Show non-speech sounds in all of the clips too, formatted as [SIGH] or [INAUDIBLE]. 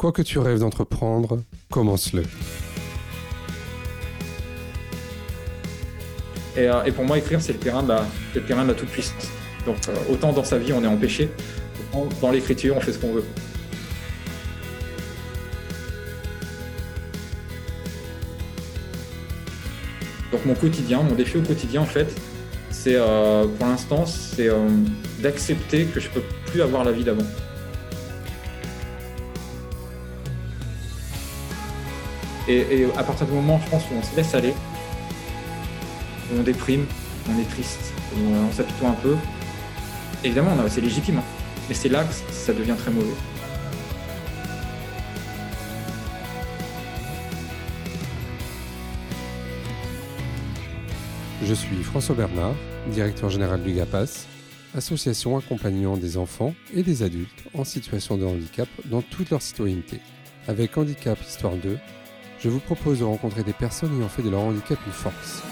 Quoi que tu rêves d'entreprendre, commence-le. Et, euh, et, pour moi, écrire, c'est le terrain de la, toute-puissance. Donc, euh, autant dans sa vie, on est empêché, autant dans l'écriture, on fait ce qu'on veut. Donc, mon quotidien, mon défi au quotidien, en fait, c'est euh, pour l'instant, c'est d'accepter que je peux plus avoir la vie d'avant. Et, à partir du moment, je pense, où on se laisse aller, où on déprime, on est triste, on, on s'apitoie un peu, évidemment, c'est légitime, hein. mais c'est là que ça devient très mauvais. Je suis François Bernard, directeur général du GAPAS, association accompagnant des enfants et des adultes en situation de handicap dans toute leur citoyenneté. Avec Handicap Histoire 2, je vous propose de rencontrer des personnes ayant fait de leur handicap une force.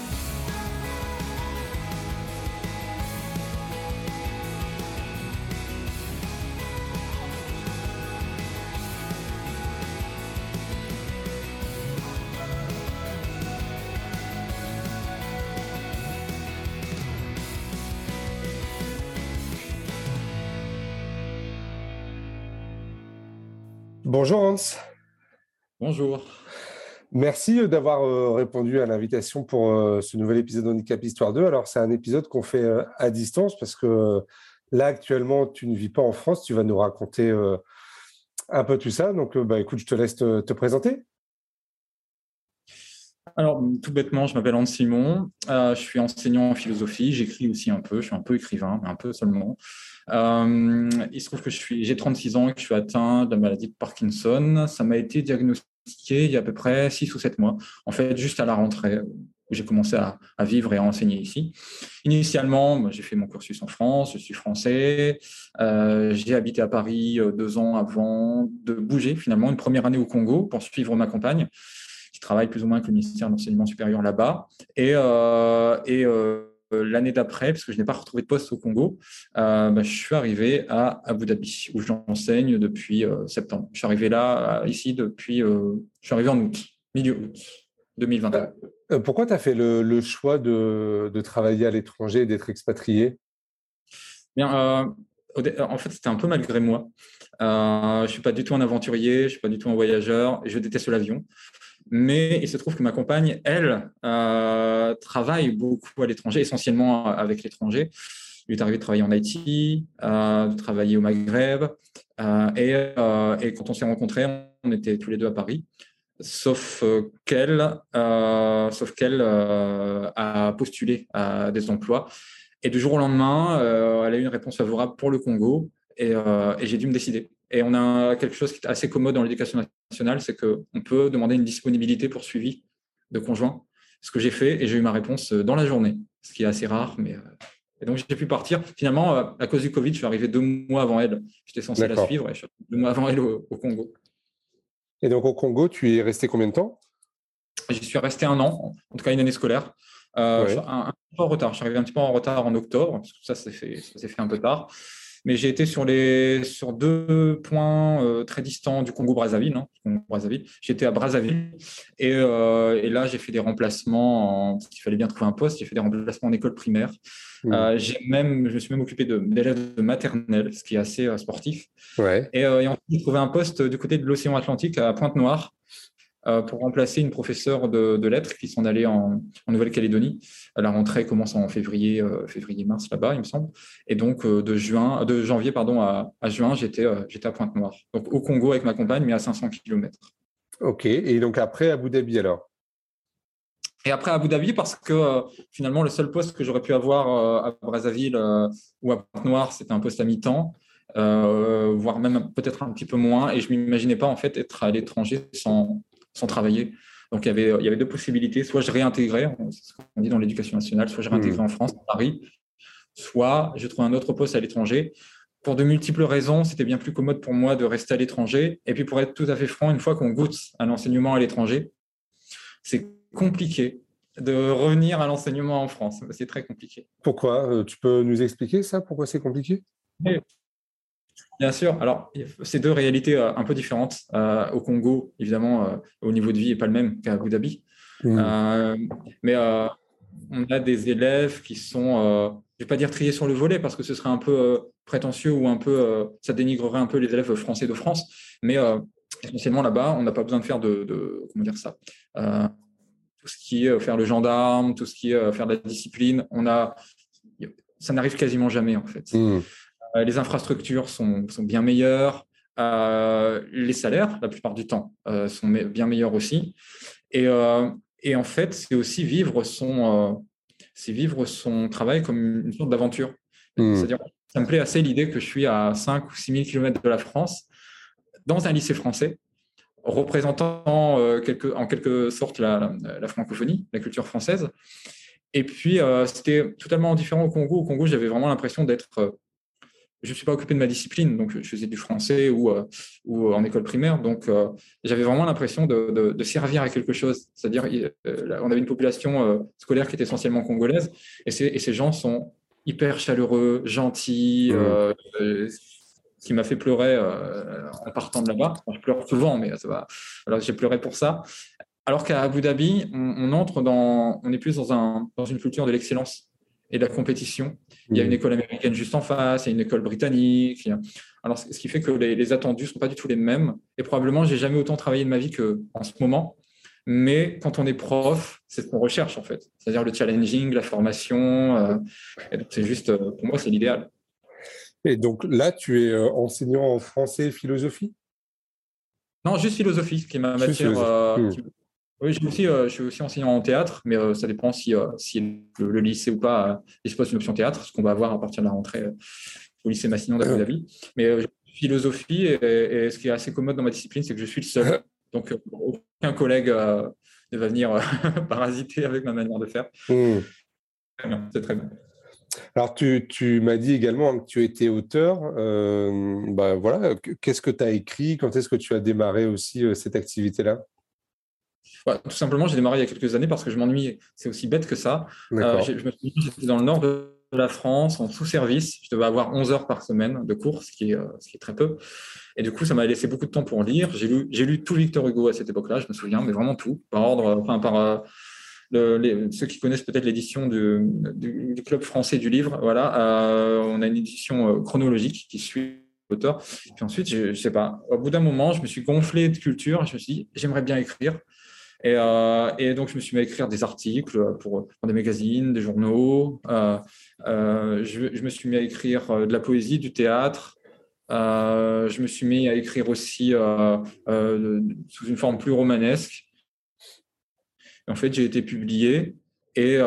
Bonjour Hans. Bonjour. Merci euh, d'avoir euh, répondu à l'invitation pour euh, ce nouvel épisode d'Handicap Histoire 2. Alors, c'est un épisode qu'on fait à distance parce que là, actuellement, tu ne vis pas en France. Tu vas nous raconter un peu tout ça. Donc, bah, écoute, je te laisse te, te présenter. Alors, tout bêtement, je m'appelle Hans Simon. je suis enseignant en philosophie. J'écris aussi un peu. Je suis un peu écrivain, mais un peu seulement. Il se trouve que j'ai 36 ans et que je suis atteint de la maladie de Parkinson. Ça m'a été diagnostiqué il y a à peu près 6 ou 7 mois. En fait, juste à la rentrée où j'ai commencé à, vivre et à enseigner ici. Initialement, j'ai fait mon cursus en France, je suis français. Euh, j'ai habité à Paris euh, deux ans avant de bouger finalement une première année au Congo pour suivre ma compagne qui travaille plus ou moins avec le ministère de l'enseignement supérieur là-bas. Euh, l'année d'après, parce que je n'ai pas retrouvé de poste au Congo, euh, bah, je suis arrivé à Abu Dhabi, où j'enseigne depuis euh, septembre. Je suis arrivé là, ici, depuis. je suis arrivé en août, milieu août 2021. pourquoi tu as fait le, le choix de, de, travailler à l'étranger et d'être expatrié? Bien, en fait, c'était un peu malgré moi. je ne suis pas du tout un aventurier, je ne suis pas du tout un voyageur, et je déteste l'avion. Mais il se trouve que ma compagne, elle, euh, travaille beaucoup à l'étranger, essentiellement avec l'étranger. Il est arrivé de travailler en Haïti, euh, de travailler au Maghreb. Euh, et, quand on s'est rencontrés, on était tous les deux à Paris. Sauf qu'elle, a postulé à des emplois. Et du jour au lendemain, elle a eu une réponse favorable pour le Congo. Et j'ai dû me décider. Et on a quelque chose qui est assez commode dans l'éducation nationale, c'est qu'on peut demander une disponibilité pour suivi de conjoint. Ce que j'ai fait, et j'ai eu ma réponse dans la journée, ce qui est assez rare, mais euh, et donc j'ai pu partir. Finalement, euh, à cause du Covid, je suis arrivé deux mois avant elle. J'étais censé la suivre, et je suis deux mois avant elle au, Congo. Et donc au Congo, tu es resté combien de temps? J'y suis resté un an, en tout cas une année scolaire. Euh, un, un, peu en retard. Je suis arrivé un petit peu en retard en octobre, parce que ça s'est fait, ça s'est fait un peu tard. Mais j'ai été sur, les, sur deux points euh, très distants du Congo-Brazzaville. Hein, Brazzaville. J'étais à Brazzaville. Et, euh, et là, j'ai fait des remplacements, en, parce qu'il fallait bien trouver un poste, j'ai fait des remplacements en école primaire. Mmh. Euh, même, je me suis même occupé d'élèves de, maternelle, ce qui est assez sportif. Ouais. Et, et ensuite, j'ai trouvé un poste du côté de l'océan Atlantique à Pointe-Noire. Euh, pour remplacer une professeure de, de lettres qui s'en allait en, en Nouvelle-Calédonie. La rentrée commence en février, euh, février-mars là-bas, il me semble. Et donc euh, de juin, de janvier pardon à, à juin, j'étais j'étais à Pointe-Noire, donc au Congo avec ma compagne, mais à 500 km. Ok. Et donc après Abu Dhabi alors? Et après Abu Dhabi, parce que euh, finalement, le seul poste que j'aurais pu avoir euh, à Brazzaville euh, ou à Pointe-Noire, c'était un poste à mi-temps, voire même peut-être un petit peu moins. Et je m'imaginais pas en fait être à l'étranger sans, sans travailler. Donc il y, avait, il y avait deux possibilités. Soit je réintégrais, c'est ce qu'on dit dans l'éducation nationale, soit je réintégrais mmh. en France, à Paris, soit je trouvais un autre poste à l'étranger. Pour de multiples raisons, c'était bien plus commode pour moi de rester à l'étranger. Et puis pour être tout à fait franc, une fois qu'on goûte à l'enseignement à l'étranger, c'est compliqué de revenir à l'enseignement en France. C'est très compliqué. Pourquoi? Tu peux nous expliquer ça? Pourquoi c'est compliqué? Bien sûr. Alors, c'est deux réalités un peu différentes. au Congo, évidemment, au niveau de vie n'est pas le même qu'à Abu Dhabi. Mmh. mais on a des élèves qui sont je vais pas dire trier sur le volet parce que ce serait un peu euh, prétentieux ou un peu, euh, ça dénigrerait un peu les élèves français de France. Mais euh, essentiellement là-bas, on n'a pas besoin de faire de, comment dire ça, tout ce qui est faire le gendarme, tout ce qui est faire de la discipline. On a, ça n'arrive quasiment jamais en fait. Mmh. Les infrastructures sont, sont bien meilleures. les salaires, la plupart du temps, sont bien meilleurs aussi. Et, et en fait, c'est aussi vivre son, c'est vivre son travail comme une sorte d'aventure. Hmm. C'est-à-dire, ça me plaît assez l'idée que je suis à 5 ou 6 000 km de la France, dans un lycée français, représentant euh, en quelque sorte la, francophonie, la culture française. Et puis, euh, c'était totalement différent au Congo. Au Congo, j'avais vraiment l'impression d'être euh, je ne suis pas occupé de ma discipline, donc je faisais du français ou, euh, ou en école primaire, donc euh, j'avais vraiment l'impression de, de, servir à quelque chose. C'est-à-dire, euh, on avait une population scolaire qui était essentiellement congolaise, et, et, ces gens sont hyper chaleureux, gentils, mmh. ce qui m'a fait pleurer en partant de là-bas. je pleure souvent, mais ça va. Alors j'ai pleuré pour ça. Alors qu'à Abu Dhabi, on, on, entre dans, on est plus dans, un, dans une culture de l'excellence et de la compétition. Il y a une mmh. école américaine juste en face, il y a une école britannique. Alors, ce qui fait que les, attendus ne sont pas du tout les mêmes. Et probablement, j'ai jamais autant travaillé de ma vie qu'en ce moment. Mais quand on est prof, c'est ce qu'on recherche en fait. C'est-à-dire le challenging, la formation. Euh, c'est juste, euh, pour moi, c'est l'idéal. Et donc là, tu es euh, enseignant en français et philosophie? Non, juste philosophie, qui est ma matière. Mmh. Oui, je suis, aussi, euh, je suis aussi enseignant en théâtre, mais euh, ça dépend si, euh, si le, lycée ou pas dispose d'une option théâtre, ce qu'on va avoir à partir de la rentrée au lycée Massignon d'Abu Dhabi. Mais philosophie, et, ce qui est assez commode dans ma discipline, c'est que je suis le seul. [LAUGHS] Donc, aucun collègue ne va venir [LAUGHS] parasiter avec ma manière de faire. Hmm. C'est très bien. Alors, tu, tu m'as dit également que tu étais auteur. bah, voilà, qu'est-ce que tu as écrit? Quand est-ce que tu as démarré aussi cette activité-là? Bah, tout simplement, j'ai démarré il y a quelques années parce que je m'ennuyais. C'est aussi bête que ça. Euh, je me suis j'étais dans le nord de la France, en sous-service. Je devais avoir 11 heures par semaine de cours, ce qui est, euh, ce qui est très peu. Et du coup, ça m'a laissé beaucoup de temps pour lire. J'ai lu, lu tout Victor Hugo à cette époque-là, je me souviens, mais vraiment tout, par ordre, enfin, par. Euh, ceux qui connaissent peut-être l'édition du, du, Club français du livre, voilà, on a une édition chronologique qui suit l'auteur. Puis ensuite, je, je sais pas, au bout d'un moment, je me suis gonflé de culture. Je me suis dit, j'aimerais bien écrire. Euh, et, donc, je me suis mis à écrire des articles pour, des magazines, des journaux. Euh, euh, je, me suis mis à écrire de la poésie, du théâtre. je me suis mis à écrire aussi sous une forme plus romanesque. en fait, j'ai été publié et,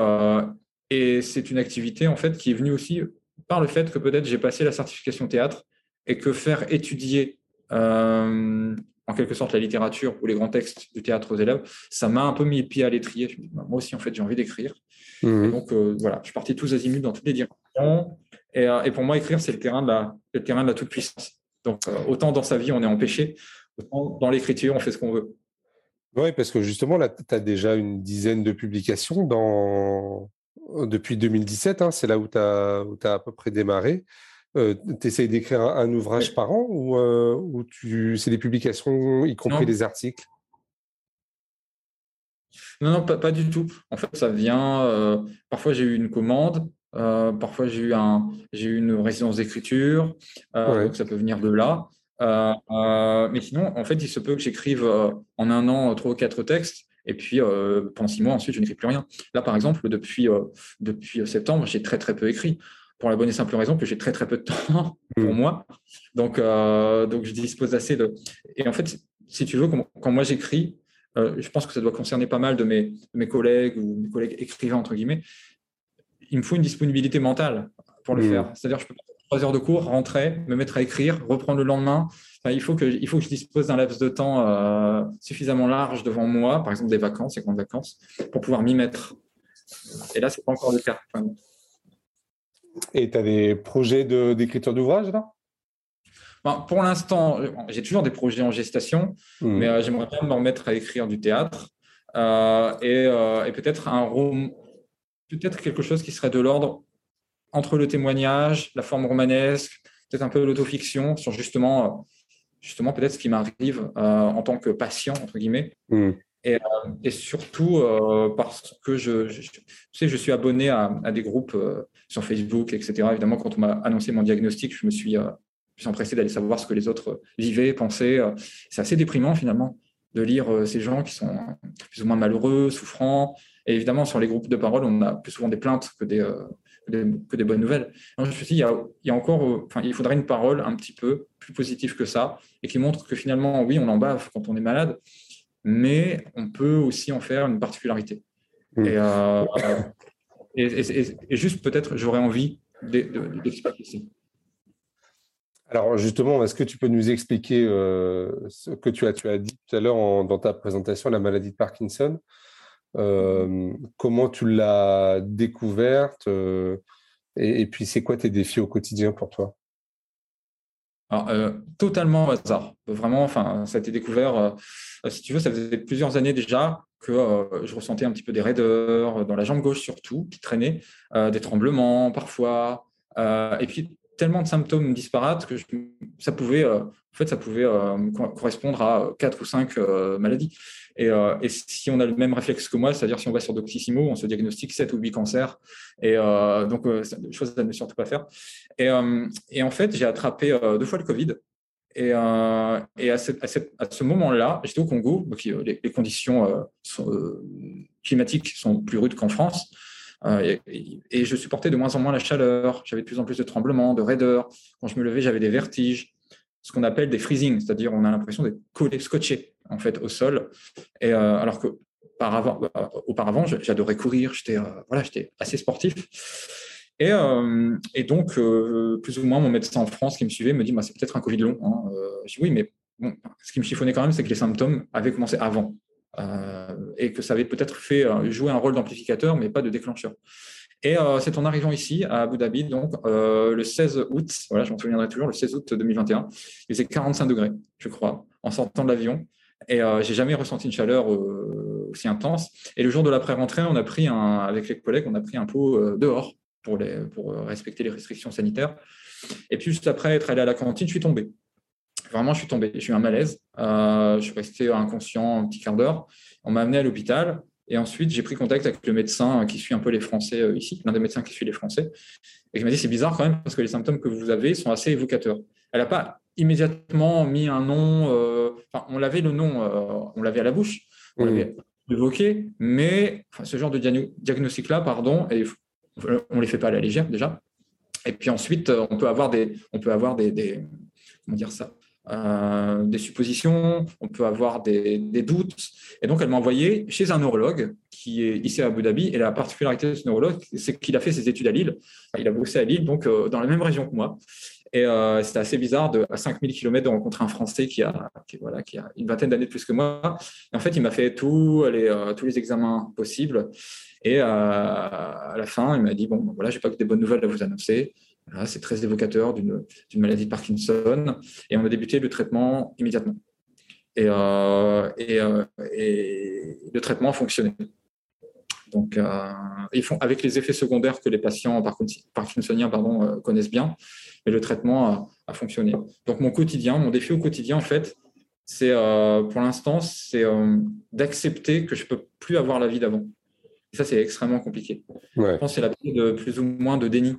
c'est une activité en fait qui est venue aussi par le fait que peut-être j'ai passé la certification théâtre et que faire étudier en quelque sorte la littérature ou les grands textes du théâtre aux élèves, ça m'a un peu mis le pied à l'étrier. Bah, moi aussi, en fait, j'ai envie d'écrire. Mmh. Donc, euh, voilà, je suis parti tous azimuts dans toutes les directions. Et, euh, et pour moi, écrire, c'est le terrain de la, le terrain de la toute-puissance. Donc, euh, autant dans sa vie, on est empêché, autant dans l'écriture, on fait ce qu'on veut. Oui, parce que justement, là, tu as déjà une dizaine de publications dans... depuis 2017. Hein, c'est là où tu as, as, à peu près démarré euh, tu essayes d'écrire un, ouvrage par an ou, euh, ou tu, c'est des publications, y compris des articles? Non, non, pas, du tout. En fait, ça vient. Euh, parfois, j'ai eu une commande. parfois, j'ai eu, un, j'ai eu une résidence d'écriture. Donc, ça peut venir de là. mais sinon, en fait, il se peut que j'écrive en un an trois ou quatre textes. Et puis, pendant six mois, ensuite, je n'écris plus rien. Là, par exemple, depuis, depuis septembre, j'ai très, très peu écrit pour la bonne et simple raison que j'ai très très peu de temps [LAUGHS] pour mm. moi. Donc, euh, donc je dispose assez de. Et en fait, si tu veux, quand moi j'écris, euh, je pense que ça doit concerner pas mal de mes, mes collègues ou mes collègues écrivains, entre guillemets, il me faut une disponibilité mentale pour le mm. faire. C'est-à-dire, je peux pas trois heures de cours, rentrer, me mettre à écrire, reprendre le lendemain. il, faut que, il faut que je dispose d'un laps de temps euh, suffisamment large devant moi, par exemple des vacances, des grandes vacances, pour pouvoir m'y mettre. Et là, c'est pas encore le cas. Et tu as des projets d'écriture d'ouvrage là? Ben, Pour l'instant, j'ai toujours des projets en gestation, mmh. mais euh, j'aimerais bien me remettre à écrire du théâtre euh, euh, et, peut-être un peut-être quelque chose qui serait de l'ordre entre le témoignage, la forme romanesque, peut-être un peu l'autofiction sur justement, justement peut-être ce qui m'arrive en tant que patient, entre guillemets. Hmm. Et, surtout parce que je, sais, je suis abonné à, des groupes sur Facebook, etc. Évidemment, quand on m'a annoncé mon diagnostic, je me suis, je empressé d'aller savoir ce que les autres vivaient, pensaient. C'est assez déprimant finalement de lire ces gens qui sont plus ou moins malheureux, souffrants, et évidemment, sur les groupes de parole, on a plus souvent des plaintes que des, euh, que des bonnes nouvelles. je me suis dit, il y a, encore, euh, il faudrait une parole un petit peu plus positive que ça et qui montre que finalement, oui, on en bave quand on est malade, mais on peut aussi en faire une particularité. Mmh. Euh, et, et, juste peut-être, j'aurais envie d'expliquer ça. Alors justement, est-ce que tu peux nous expliquer ce que tu as, tu as dit tout à l'heure dans ta présentation, la maladie de Parkinson euh, comment tu l'as découverte euh, et, puis, c'est quoi tes défis au quotidien pour toi? Euh, totalement au hasard. Vraiment, enfin, ça a été découvert, si tu veux, ça faisait plusieurs années déjà que je ressentais un petit peu des raideurs dans la jambe gauche surtout, qui traînaient, des tremblements parfois, et puis tellement de symptômes disparates que ça pouvait, en fait, ça pouvait correspondre à quatre ou cinq maladies. Euh, et, si on a le même réflexe que moi, c'est-à-dire si on va sur Doctissimo, on se diagnostique 7 ou 8 cancers. Et euh, donc, euh, chose à ne surtout pas faire. Et, en fait, j'ai attrapé deux fois le Covid. Et, à, ce moment-là, j'étais au Congo, donc les, conditions climatiques sont plus rudes qu'en France. Et, et, je supportais de moins en moins la chaleur. J'avais de plus en plus de tremblements, de raideurs. Quand je me levais, j'avais des vertiges ce qu'on appelle des freezing, c'est-à-dire on a l'impression d'être collé, scotché en fait au sol. Et euh, alors que euh, auparavant j'adorais courir, j'étais euh, voilà, j'étais assez sportif. Et, donc, plus ou moins, mon médecin en France qui me suivait me dit bah, c'est peut-être un Covid long. Hein. je dis oui, mais ce qui me chiffonnait quand même, c'est que les symptômes avaient commencé avant. Et que ça avait peut-être fait jouer un rôle d'amplificateur, mais pas de déclencheur. Et euh, c'est en arrivant ici, à Abu Dhabi, donc euh, le 16 août, voilà, je m'en souviendrai toujours, le 16 août 2021, il faisait 45 degrés, je crois, en sortant de l'avion. Et euh, j'ai jamais ressenti une chaleur aussi intense. Et le jour de l'après-rentrée, on a pris un, avec les collègues, on a pris un pot dehors pour, pour respecter les restrictions sanitaires. Et puis juste après être allé à la cantine, je suis tombé. Vraiment, je suis tombé. J'ai eu un malaise. je suis resté inconscient un petit quart d'heure. On m'a amené à l'hôpital. Et ensuite, j'ai pris contact avec le médecin qui suit un peu les Français euh, ici, l'un des médecins qui suit les Français, et qui m'a dit c'est bizarre quand même parce que les symptômes que vous avez sont assez évocateurs. Elle n'a pas immédiatement mis un nom, euh, enfin, on l'avait le nom, euh, on l'avait à la bouche, on l'avait évoqué, mais ce genre de diagnostic-là, pardon, et on ne les fait pas à la légère déjà. Et puis ensuite, on peut avoir des, on peut avoir des, des comment dire ça, euh, des suppositions, on peut avoir des, doutes. Et donc, elle m'a envoyé chez un neurologue qui est ici à Abu Dhabi. Et la particularité de ce neurologue, c'est qu'il a fait ses études à Lille. Il a bossé à Lille, donc euh, dans la même région que moi. Et euh, c'était assez bizarre de, à 5000 km de rencontrer un Français qui a, voilà, qui a une vingtaine d'années de plus que moi. Et en fait, il m'a fait tous les, tous les examens possibles. Et à la fin, il m'a dit, bon, voilà, je n'ai pas que des bonnes nouvelles à vous annoncer c'est très évocateur d'une maladie de Parkinson. Et on a débuté le traitement immédiatement. Et, euh, euh, et, le traitement a fonctionné. Donc, euh, ils font avec les effets secondaires que les patients parkinsoniens pardon, connaissent bien, mais le traitement a, fonctionné. Donc, mon quotidien, mon défi au quotidien, en fait, c'est pour l'instant, c'est d'accepter que je ne peux plus avoir la vie d'avant. Et ça, c'est extrêmement compliqué. Je pense que c'est la de plus ou moins de déni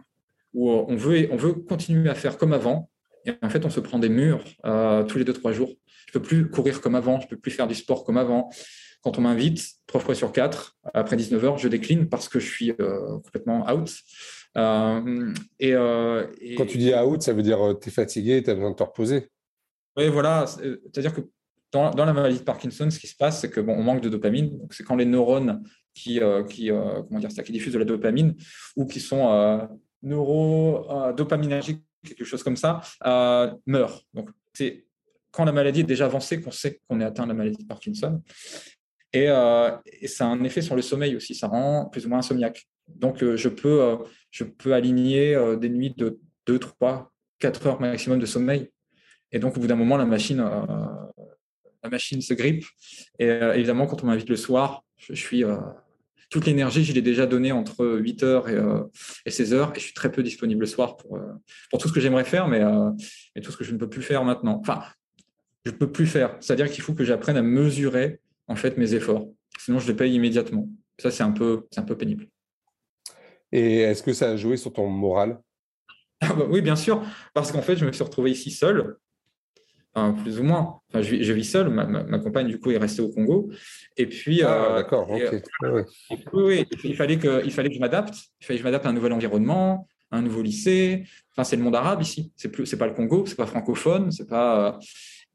où euh, on veut, on veut continuer à faire comme avant. Et en fait, on se prend des murs euh, tous les deux, trois jours. Je ne peux plus courir comme avant, je ne peux plus faire du sport comme avant. Quand on m'invite, trois fois sur quatre, après 19 heures, je décline parce que je suis euh, complètement out. et, Quand tu dis out, ça veut dire que tu es fatigué, tu as besoin de te reposer. Oui, voilà. C'est-à-dire que dans, la maladie de Parkinson, ce qui se passe, c'est qu'on on manque de dopamine. C'est quand les neurones qui, qui, comment dire qui diffusent de la dopamine ou qui sont neurodopaminergique, euh, quelque chose comme ça, euh, meurt. Donc, c'est quand la maladie est déjà avancée qu'on sait qu'on est atteint de la maladie de Parkinson. Et, euh, ça a un effet sur le sommeil aussi, ça rend plus ou moins insomniaque. Donc, je, peux, je peux aligner des nuits de 2, 3, 4 heures maximum de sommeil. Et donc, au bout d'un moment, la machine, la machine se grippe. Et évidemment, quand on m'invite le soir, je, suis toute l'énergie, je l'ai déjà donnée entre 8h et, 16h, et je suis très peu disponible le soir pour, pour tout ce que j'aimerais faire, mais, mais, tout ce que je ne peux plus faire maintenant. Enfin, je ne peux plus faire. C'est-à-dire qu'il faut que j'apprenne à mesurer en fait mes efforts. Sinon, je les paye immédiatement. Ça, c'est un peu, c'est un peu pénible. Et est-ce que ça a joué sur ton moral? Ah bah Oui, bien sûr, parce qu'en fait, je me suis retrouvé ici seul, plus ou moins. Enfin, je, vis seul, ma, compagne, du coup, est restée au Congo. Et puis. Ah, euh, d'accord, ok. oui, oui. Il, fallait que, il fallait que je m'adapte. Il fallait que je m'adapte à un nouvel environnement, un nouveau lycée. Enfin, c'est le monde arabe ici. C'est plus, c'est pas le Congo, c'est pas francophone, c'est pas.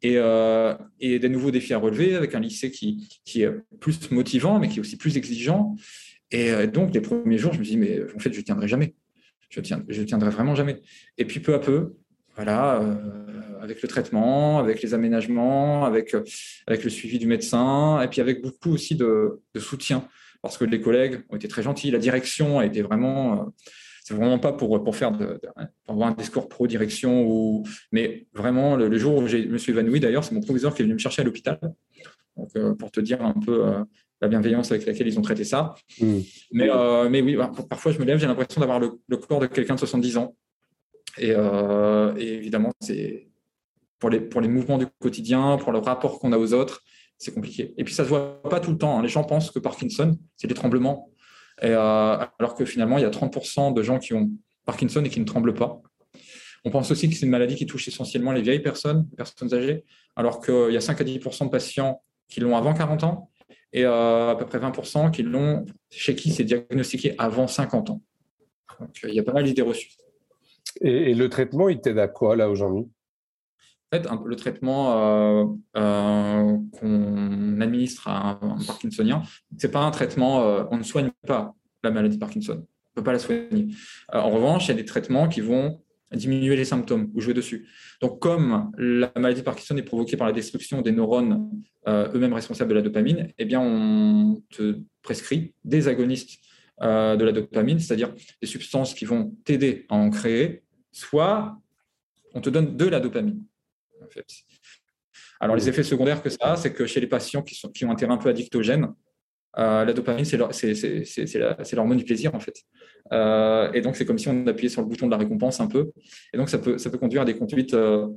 Et, euh, et, des nouveaux défis à relever avec un lycée qui, qui, est plus motivant, mais qui est aussi plus exigeant. Et euh, donc, les premiers jours, je me dis, mais en fait, je ne tiendrai jamais. Je ne je tiendrai vraiment jamais. Et puis, peu à peu, voilà, euh, avec le traitement, avec les aménagements, avec, avec le suivi du médecin, et puis avec beaucoup aussi de, de soutien, parce que les collègues ont été très gentils, la direction a été vraiment c'est vraiment pas pour, pour faire de, pour avoir un discours pro-direction, ou, mais vraiment le, jour où je me suis évanoui, d'ailleurs, c'est mon proviseur qui est venu me chercher à l'hôpital, donc, euh, pour te dire un peu euh, la bienveillance avec laquelle ils ont traité ça. Hmm. Mais, euh, mais oui, bah, parfois je me lève, j'ai l'impression d'avoir le, corps de quelqu'un de 70 ans. Et, et évidemment, c'est pour les, pour les mouvements du quotidien, pour le rapport qu'on a aux autres, c'est compliqué. Et puis ça se voit pas tout le temps. Hein. Les gens pensent que Parkinson, c'est des tremblements. Euh, alors que finalement, il y a 30% de gens qui ont Parkinson et qui ne tremblent pas. On pense aussi que c'est une maladie qui touche essentiellement les vieilles personnes, les personnes âgées, alors qu'il y a 5 à 10% de patients qui l'ont avant 40 ans et euh, à peu près 20 qui l'ont chez qui c'est diagnostiqué avant 50 ans. Donc, il y a pas mal d'idées reçues. Et, le traitement, il t'aide à quoi là aujourd'hui? En fait, le traitement euh, qu'on administre à un, Parkinsonien, c'est pas un traitement, on ne soigne pas la maladie Parkinson. On ne peut pas la soigner. Euh, en revanche, il y a des traitements qui vont diminuer les symptômes ou jouer dessus. Donc, comme la maladie Parkinson est provoquée par la destruction des neurones euh, eux-mêmes responsables de la dopamine, eh bien, on te prescrit des agonistes euh, de la dopamine, c'est-à-dire des substances qui vont t'aider à en créer, soit on te donne de la dopamine. Alors, les effets secondaires que ça a, c'est que chez les patients qui, sont, qui ont un terrain un peu addictogène, euh, la dopamine, c'est l'hormone du plaisir, en fait. Euh, et donc, c'est comme si on appuyait sur le bouton de la récompense un peu. Et donc, ça peut, ça peut conduire à des conduites euh,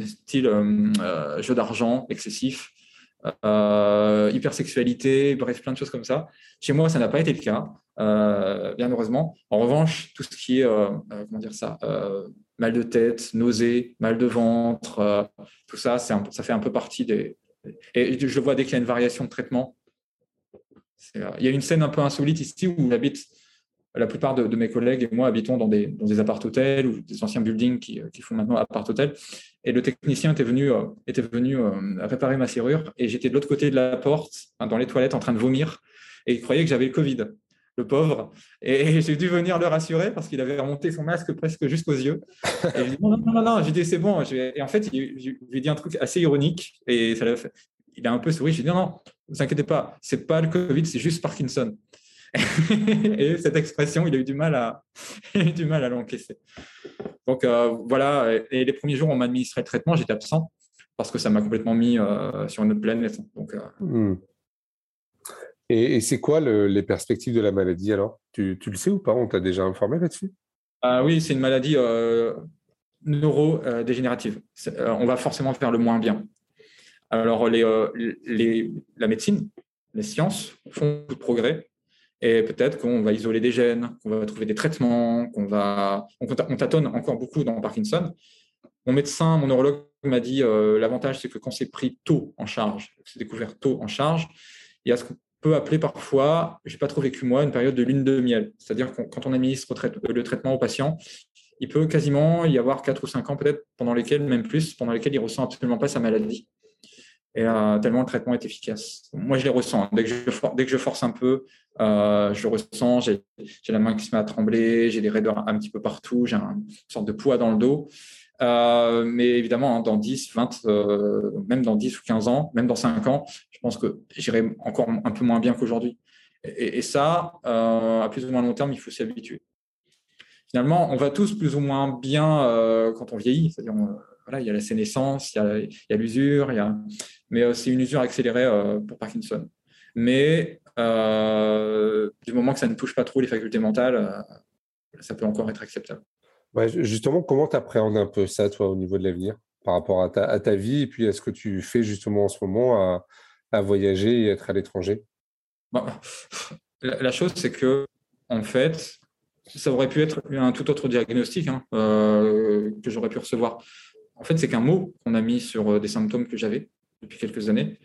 style jeu d'argent excessif, hypersexualité, bref, plein de choses comme ça. Chez moi, ça n'a pas été le cas, bien heureusement. En revanche, tout ce qui est, comment dire ça, mal de tête, nausée, mal de ventre, tout ça, ça fait un peu partie des... Et je vois dès qu'il y a une variation de traitement, euh, il y a une scène un peu insolite ici où j'habite. La plupart de, mes collègues et moi habitons dans des, appart-hôtels ou des anciens buildings qui, euh, font maintenant appart-hôtel. Et le technicien était venu, euh, venu réparer ma serrure et j'étais de l'autre côté de la porte, dans les toilettes, en train de vomir. Et il croyait que j'avais le Covid, le pauvre. Et j'ai dû venir le rassurer parce qu'il avait remonté son masque presque jusqu'aux yeux. Et je dit non, non, non, non. J'ai dit c'est bon. Et en fait, je lui ai dit un truc assez ironique et il a un peu souri. J'ai dit non, non, ne vous inquiétez pas, c'est pas le Covid, c'est juste Parkinson. [LAUGHS] et cette expression, il a eu du mal à, [LAUGHS] du mal à l'encaisser. Donc euh, voilà, et les premiers jours, on m'a administré le traitement, j'étais absent parce que ça m'a complètement mis euh, sur une autre planète. Donc, euh, hmm. Et, c'est quoi les perspectives de la maladie alors? Tu, tu, le sais ou pas? On t'a déjà informé là-dessus? Ah Oui, c'est une maladie neurodégénérative. on va forcément faire le moins bien. Alors, les, la médecine, les sciences font beaucoup de progrès. Et peut-être qu'on va isoler des gènes, qu'on va trouver des traitements, qu'on va. On, tâtonne encore beaucoup dans Parkinson. Mon médecin, mon neurologue m'a dit euh, l'avantage, c'est que quand c'est pris tôt en charge, c'est découvert tôt en charge, il y a ce qu'on peut appeler parfois, je n'ai pas trop vécu moi, une période de lune de miel. C'est-à-dire que quand on administre le traitement au patient, il peut quasiment y avoir 4 ou 5 ans peut-être pendant lesquels, même plus, pendant lesquels il ressent absolument pas sa maladie et euh, tellement le traitement est efficace. Moi, je les ressens. Dès que je, force un peu, euh, je ressens, j'ai la main qui se met à trembler, j'ai des raideurs un petit peu partout, j'ai une sorte de poids dans le dos. Euh, mais évidemment, hein, dans 10, 20, même dans 10 ou 15 ans, même dans 5 ans, je pense que j'irai encore un peu moins bien qu'aujourd'hui. Et, et, ça, à plus ou moins long terme, il faut s'y habituer. Finalement, on va tous plus ou moins bien quand on vieillit, c'est-à-dire voilà, il y a la sénescence, il y a l'usure, il y a... mais euh, c'est une usure accélérée euh, pour Parkinson. Mais du moment que ça ne touche pas trop les facultés mentales, ça peut encore être acceptable. justement, comment tu appréhendes un peu ça, toi, au niveau de l'avenir, par rapport à ta, vie, et puis à ce que tu fais justement en ce moment à, voyager et être à l'étranger? Bah, la, chose, c'est que, en fait, ça aurait pu être un tout autre diagnostic hein, euh, que j'aurais pu recevoir. En fait, c'est qu'un mot qu'on a mis sur euh, des symptômes que j'avais depuis quelques années.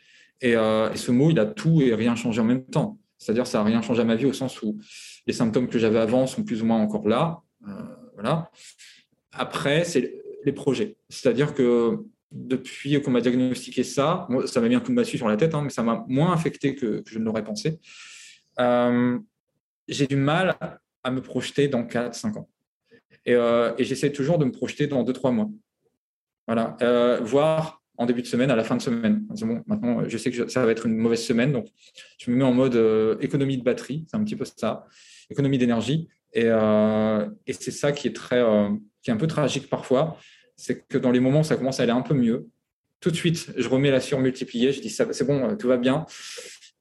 Euh, et, ce mot, il a tout et rien changé en même temps. C'est-à-dire, ça n'a rien changé à ma vie au sens où les symptômes que j'avais avant sont plus ou moins encore là. voilà. Après, c'est les projets. C'est-à-dire que depuis qu'on m'a diagnostiqué ça, ça m'a mis un coup de massue sur la tête, hein, mais ça m'a moins affecté que, je ne l'aurais pensé. Euh, j'ai du mal à me projeter dans 4-5 ans. Euh, et, j'essaie toujours de me projeter dans 2-3 mois. Voilà. Euh, voire en début de semaine, à la fin de semaine. Bon, maintenant, je sais que ça va être une mauvaise semaine, donc je me mets en mode économie de batterie, c'est un petit peu ça, économie d'énergie. Et, et c'est ça qui est, très, qui est un peu tragique parfois c'est que dans les moments où ça commence à aller un peu mieux, tout de suite, je remets la surmultipliée, je dis c'est bon, tout va bien.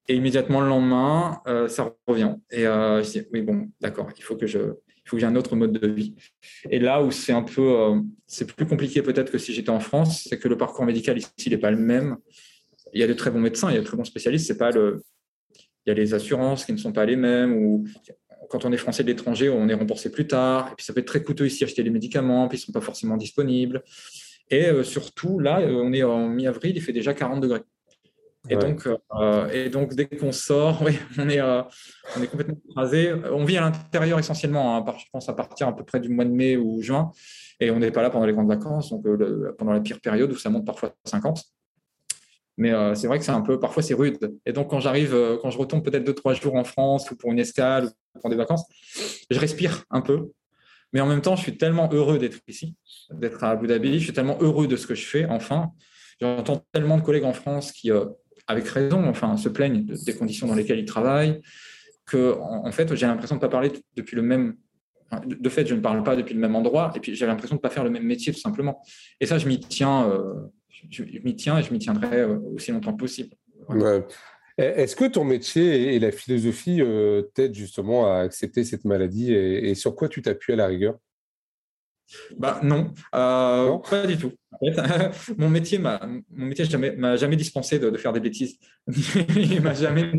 Et immédiatement le lendemain, euh, ça revient. Et euh, je dis oui, bon, d'accord, il faut que je, faut que j'ai un autre mode de vie. Et là où c'est un peu, euh, c'est plus compliqué peut-être que si j'étais en France, c'est que le parcours médical ici, il n'est pas le même. Il y a de très bons médecins, il y a de très bons spécialistes. C'est pas le, il y a les assurances qui ne sont pas les mêmes ou quand on est français de l'étranger, on est remboursé plus tard. Et puis ça peut être très coûteux ici acheter les médicaments, puis ils ne sont pas forcément disponibles. Et euh, surtout, là, euh, on est en mi-avril, il fait déjà 40 degrés. Et, donc, euh, et donc, dès qu'on sort, [LAUGHS] on, est, on est complètement écrasé. On vit à l'intérieur essentiellement, hein, je pense à partir à peu près du mois de mai ou juin. Et on n'est pas là pendant les grandes vacances, donc pendant la pire période où ça monte parfois à 50. Mais euh, c'est vrai que c'est un peu, parfois c'est rude. Et donc quand j'arrive, euh, quand je retombe peut-être deux, trois jours en France ou pour une escale ou pour des vacances, je respire un peu. Mais en même temps, je suis tellement heureux d'être ici, d'être à Abu Dhabi. Je suis tellement heureux de ce que je fais, enfin. J'entends tellement de collègues en France qui, euh, avec raison, enfin, se plaignent des conditions dans lesquelles ils travaillent, que, en, fait, j'ai l'impression de ne pas parler depuis le même de fait, je ne parle pas depuis le même endroit, et puis j'ai l'impression de ne pas faire le même métier, tout simplement. Et ça, je m'y tiens, je, m'y tiens et je m'y tiendrai euh, aussi longtemps que possible. Est-ce que ton métier et la philosophie euh, t'aident justement à accepter cette maladie et, sur quoi tu t'appuies à la rigueur? Bah, non, euh, pas du tout. [LAUGHS] mon métier m'a mon métier jamais, m'a jamais dispensé de, faire des bêtises. [LAUGHS] Il m'a jamais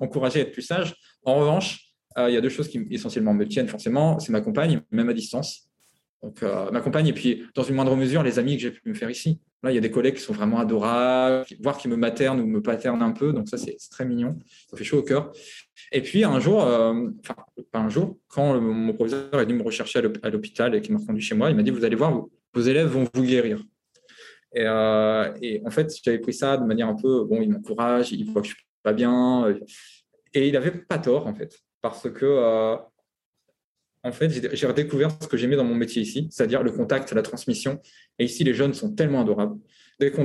encouragé à être plus sage. En revanche, il y a deux choses qui essentiellement me tiennent forcément. C'est ma compagne, même à distance. Donc, ma compagne, et puis dans une moindre mesure, les amis que j'ai pu me faire ici. Là, il y a des collègues qui sont vraiment adorables, voire qui me maternent ou me paternent un peu. Donc, ça, c'est très mignon. Ça fait chaud au cœur. Et puis, un jour, euh, pas un jour, quand mon professeur est venu me rechercher à l'hôpital et qui m'a reconduit chez moi, il m'a dit Vous allez voir, vos élèves vont vous guérir. Et, euh, et en fait, j'avais pris ça de manière un peu Bon, il m'encourage, il voit que je suis pas bien. Et il n'avait pas tort, en fait, parce que. Euh, en fait, j'ai redécouvert ce que j'aimais dans mon métier ici, c'est-à-dire le contact, la transmission. Et ici, les jeunes sont tellement adorables. Dès qu'on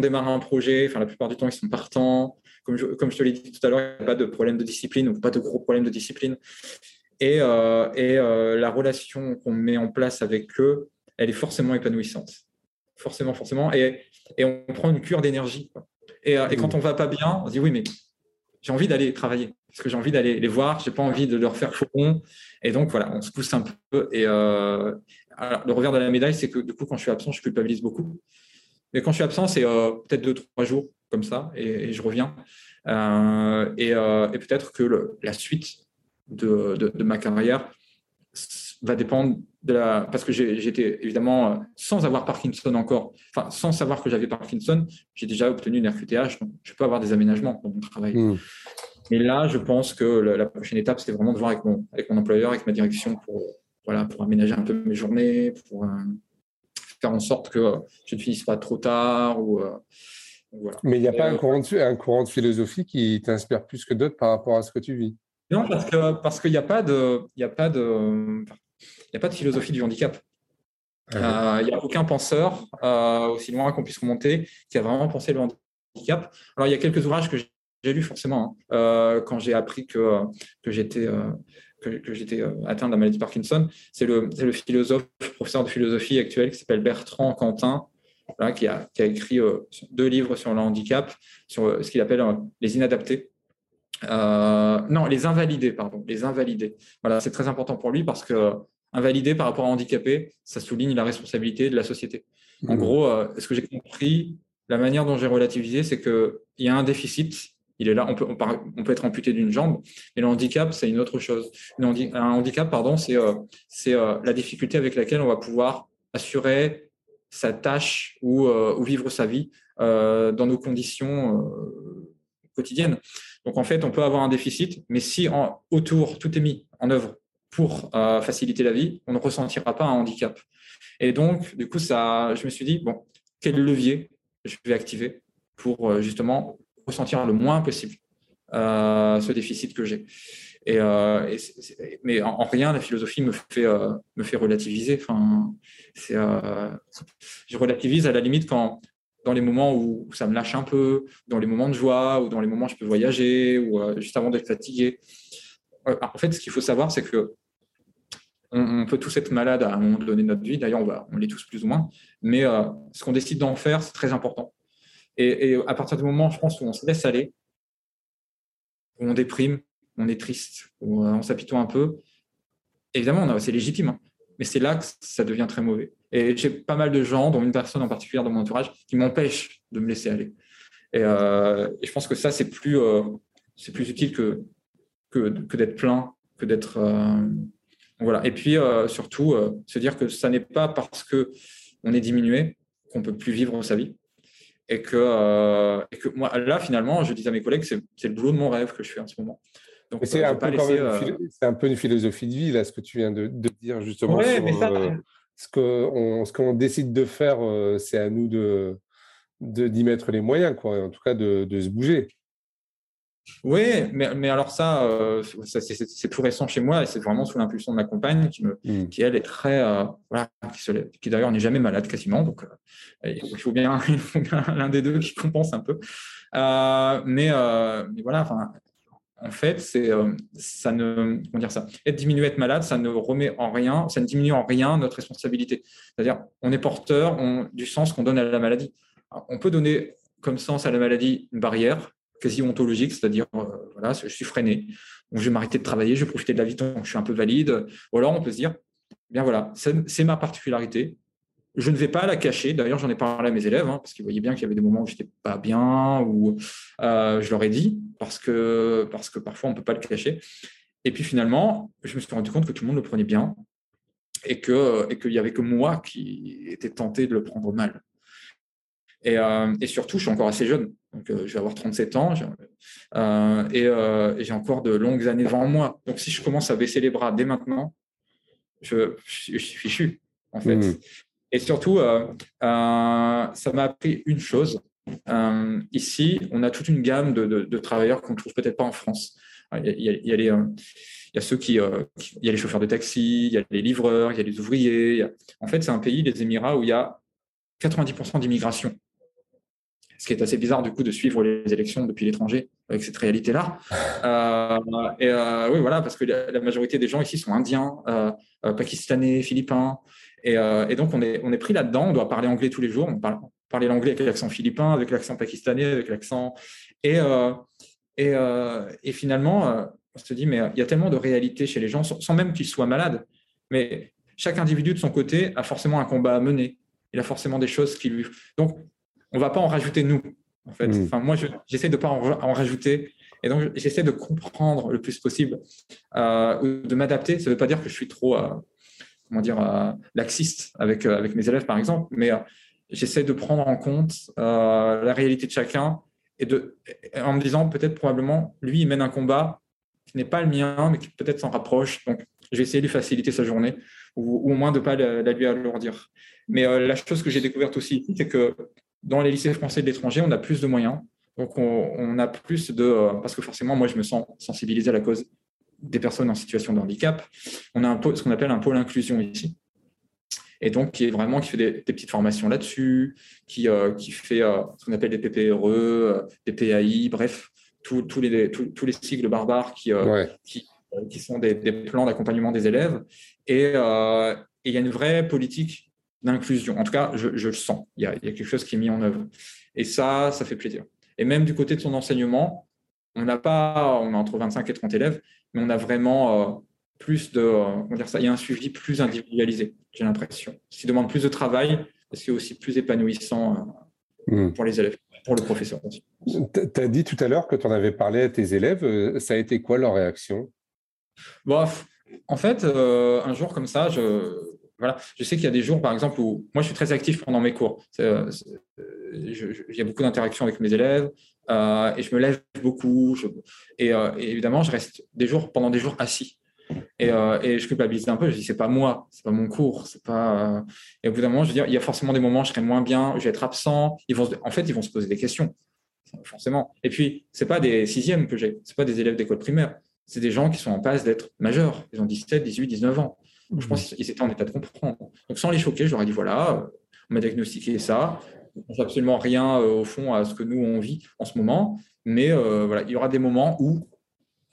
démarre un projet, enfin, la plupart du temps, ils sont partants. Comme je, comme je te l'ai dit tout à l'heure, il n'y a pas de problème de discipline ou pas de gros problèmes de discipline. Et, euh, et euh, la relation qu'on met en place avec eux, elle est forcément épanouissante. Forcément, forcément. Et, et on prend une cure d'énergie. Et, euh, et, quand mmh. on va pas bien, on se dit oui, mais j'ai envie d'aller travailler parce que j'ai envie d'aller les voir, j'ai pas envie de leur faire faux Et donc voilà, on se pousse un peu. Et euh, le revers de la médaille, c'est que du coup, quand je suis absent, je culpabilise beaucoup. Mais quand je suis absent, c'est euh, peut-être deux, trois jours comme ça, et, je reviens. Euh, et, peut-être que la suite de, de, ma carrière va dépendre de la. Parce que j'étais évidemment, sans avoir Parkinson encore, enfin, sans savoir que j'avais Parkinson, j'ai déjà obtenu une RQTH, donc je peux avoir des aménagements dans mon travail. Mmh. Mais là, je pense que la, prochaine étape, c'est vraiment de voir avec mon, avec mon employeur, avec ma direction pour, voilà, pour aménager un peu mes journées, pour euh, faire en sorte que je ne finisse pas trop tard. Ou, euh, voilà. Mais il n'y a pas un, euh, courant de, un courant de philosophie qui t'inspire plus que d'autres par rapport à ce que tu vis? Non, parce qu'il parce qu'il n'y a, pas de, a, pas de, a pas de philosophie du handicap. Ah il n'y a aucun penseur, aussi loin qu'on puisse remonter, qui a vraiment pensé le handicap. Alors, il y a quelques ouvrages que j'ai j'ai lu forcément hein. euh, quand j'ai appris que, que j'étais euh, que, j'étais euh, atteint de la maladie de Parkinson. C'est le, le, philosophe, professeur de philosophie actuel qui s'appelle Bertrand Quentin, qui, a, qui, a, écrit deux livres sur le handicap, sur ce qu'il appelle les inadaptés. non, les invalidés, pardon, les invalidés. Voilà, c'est très important pour lui parce que invalidé par rapport à handicapé, ça souligne la responsabilité de la société. En mmh. gros, ce que j'ai compris, la manière dont j'ai relativisé, c'est qu'il y a un déficit il est là, on peut, on, peut être amputé d'une jambe, mais le handicap, c'est une autre chose. Un handicap, pardon, c'est euh, euh, la difficulté avec laquelle on va pouvoir assurer sa tâche ou, euh, vivre sa vie dans nos conditions quotidiennes. Donc en fait, on peut avoir un déficit, mais si autour tout est mis en œuvre pour faciliter la vie, on ne ressentira pas un handicap. Et donc, du coup, ça, je me suis dit, bon, quel levier je vais activer pour justement ressentir le moins possible euh, ce déficit que j'ai. Et, euh, mais en, rien, la philosophie me fait, euh, me fait relativiser. Enfin, je relativise à la limite quand, dans les moments où ça me lâche un peu, dans les moments de joie, ou dans les moments où je peux voyager, ou juste avant d'être fatigué. en fait, ce qu'il faut savoir, c'est que on, peut tous être malade à un moment donné de notre vie. D'ailleurs, on, l'est tous plus ou moins. Mais ce qu'on décide d'en faire, c'est très important. Et, à partir du moment, je pense, où on se laisse aller, où on déprime, on est triste, où on s'apitoie un peu, évidemment, c'est légitime, hein. mais c'est là que ça devient très mauvais. Et j'ai pas mal de gens, dont une personne en particulier dans mon entourage, qui m'empêchent de me laisser aller. Et, euh, je pense que ça, c'est plus, euh, utile que, d'être plein, que d'être. Euh, voilà. Et puis, surtout, se dire que ça n'est pas parce qu'on est diminué qu'on peut plus vivre sa vie et que, euh, et que moi, là, finalement, je dis à mes collègues que c'est le boulot de mon rêve que je fais en ce moment. Euh, c'est un, un, peu une philosophie de vie, là, ce que tu viens de, dire, justement. Ouais, mais ça... Euh, ce qu'on décide de faire, c'est à nous de d'y mettre les moyens, quoi, en tout cas de, de se bouger. Oui, mais, mais alors ça, euh, c'est tout récent chez moi et c'est vraiment sous l'impulsion de ma compagne qui, me, mmh. qui elle, est très. Euh, voilà, qui, d'ailleurs n'est jamais malade quasiment. Donc, euh, il faut [LAUGHS] bien, l'un des deux qui compense un peu. mais, mais voilà, en fait, c'est ça ne comment dire ça être diminué, être malade, ça ne remet en rien, ça ne diminue en rien notre responsabilité. C'est-à-dire, on est porteur on, du sens qu'on donne à la maladie. on peut donner comme sens à la maladie une barrière, quasi ontologique, c'est-à-dire, euh, voilà, je suis freiné. Donc, je vais m'arrêter de travailler, je vais profiter de la vie tant que je suis un peu valide. Ou alors, on peut se dire, bien voilà, c'est ma particularité. Je ne vais pas la cacher. D'ailleurs, j'en ai parlé à mes élèves, hein, parce qu'ils voyaient bien qu'il y avait des moments où j'étais pas bien, ou euh, je leur ai dit, parce que, parce que parfois, on ne peut pas le cacher. Et puis finalement, je me suis rendu compte que tout le monde le prenait bien et qu'il et n'y avait que moi qui était tenté de le prendre mal. Et, euh, et, surtout, je suis encore assez jeune. Donc, euh, je vais avoir 37 ans euh, et, j'ai encore de longues années devant moi. Donc, si je commence à baisser les bras dès maintenant, je, suis fichu, en fait. Mmh. Et surtout, ça m'a appris une chose. ici, on a toute une gamme de, travailleurs qu'on ne trouve peut-être pas en France. Il y a, il y a les, il y a ceux qui, il y a les chauffeurs de taxi, il y a les livreurs, il y a les ouvriers. En fait, c'est un pays, les Émirats, où il y a 90% d'immigration ce qui est assez bizarre du coup de suivre les élections depuis l'étranger avec cette réalité-là. [LAUGHS] Euh, et euh, oui, voilà, parce que la, majorité des gens ici sont indiens, euh, pakistanais, philippins, et, donc on est, on est pris là-dedans. On doit parler anglais tous les jours. On parle parler l'anglais avec l'accent philippin, avec l'accent pakistanais, avec l'accent et et, et, finalement, on se dit mais il y a tellement de réalité chez les gens sans, même qu'ils soient malades. Mais chaque individu de son côté a forcément un combat à mener. Il a forcément des choses qui lui. Donc, on va pas en rajouter nous. En fait, hmm. enfin, moi, j'essaie de pas en, rajouter. Et donc, j'essaie de comprendre le plus possible, euh, de m'adapter. Ça ne veut pas dire que je suis trop, euh, comment dire, euh, laxiste avec, avec mes élèves, par exemple, mais j'essaie de prendre en compte la réalité de chacun et de, en me disant peut-être probablement, lui, il mène un combat qui n'est pas le mien, mais qui peut-être s'en rapproche. Donc, je vais essayer de lui faciliter sa journée ou, au moins de ne pas la, la, lui alourdir. Mais la chose que j'ai découverte aussi c'est que dans les lycées français de l'étranger, on a plus de moyens. Donc, on, a plus de. Euh, parce que forcément, moi, je me sens sensibilisé à la cause des personnes en situation de handicap. On a un ce qu'on appelle un pôle inclusion ici. Et donc, qui est vraiment qui fait des, petites formations là-dessus, qui, euh, qui fait euh, ce qu'on appelle des PPRE, des PAI, bref, tous les, tous les sigles barbares qui, qui, qui, sont des, plans d'accompagnement des élèves. Et il y a une vraie politique d'inclusion. En tout cas, je, le sens. Il y, a, quelque chose qui est mis en œuvre. Et ça, ça fait plaisir. Et même du côté de son enseignement, on n'a pas, on a entre 25 et 30 élèves, mais on a vraiment plus de, on dire ça, il y a un suivi plus individualisé, j'ai l'impression. Ce qui demande plus de travail, c'est aussi plus épanouissant hmm. pour les élèves, pour le professeur. Tu as dit tout à l'heure que tu en avais parlé à tes élèves. Ça a été quoi leur réaction? Bon, En fait, un jour comme ça, je, voilà. Je sais qu'il y a des jours, par exemple, où moi, je suis très actif pendant mes cours. Euh, il y a beaucoup d'interactions avec mes élèves euh, et je me lève beaucoup. Euh, et, évidemment, je reste des jours, pendant des jours assis. Et, je culpabilise un peu. Je dis, c'est pas moi, c'est pas mon cours, c'est pas. Et au bout d'un moment, je veux dire, il y a forcément des moments où je serai moins bien, je vais être absent. Ils vont, en fait, ils vont se poser des questions, forcément. Et puis, c'est pas des sixièmes que j'ai, c'est pas des élèves d'école primaire. C'est des gens qui sont en passe d'être majeurs. Ils ont 17, 18, 19 ans. Je pense qu'ils étaient en état de comprendre. Donc, sans les choquer, je leur ai dit voilà, on m'a diagnostiqué ça. On ne fait absolument rien euh, au fond à ce que nous on vit en ce moment. Mais euh, voilà, il y aura des moments où,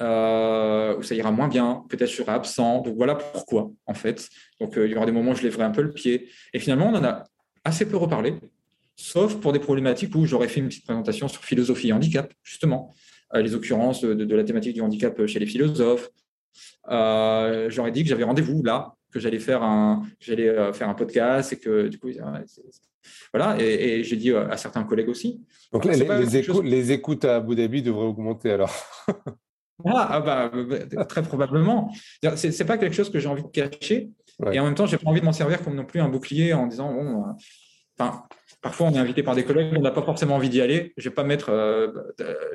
euh, où ça ira moins bien. Peut-être je serai absent. Donc voilà pourquoi, en fait. Donc il y aura des moments où je lèverai un peu le pied. Et finalement, on en a assez peu reparlé, sauf pour des problématiques où j'aurais fait une petite présentation sur philosophie et handicap, justement. les occurrences de la thématique du handicap chez les philosophes, euh, j'aurais dit que j'avais rendez-vous là, que j'allais faire un, j'allais euh, faire un podcast et que du coup, voilà. Et, j'ai dit euh, à certains collègues aussi. Donc les, écoutes à Abu Dhabi devraient augmenter alors. [LAUGHS] Ah, ah bah, bah, très probablement. C'est, c'est pas quelque chose que j'ai envie de cacher. Et en même temps, j'ai pas envie de m'en servir comme non plus un bouclier en disant bon, enfin, Parfois, on est invité par des collègues, on n'a pas forcément envie d'y aller. Je ne vais, pas mettre, euh,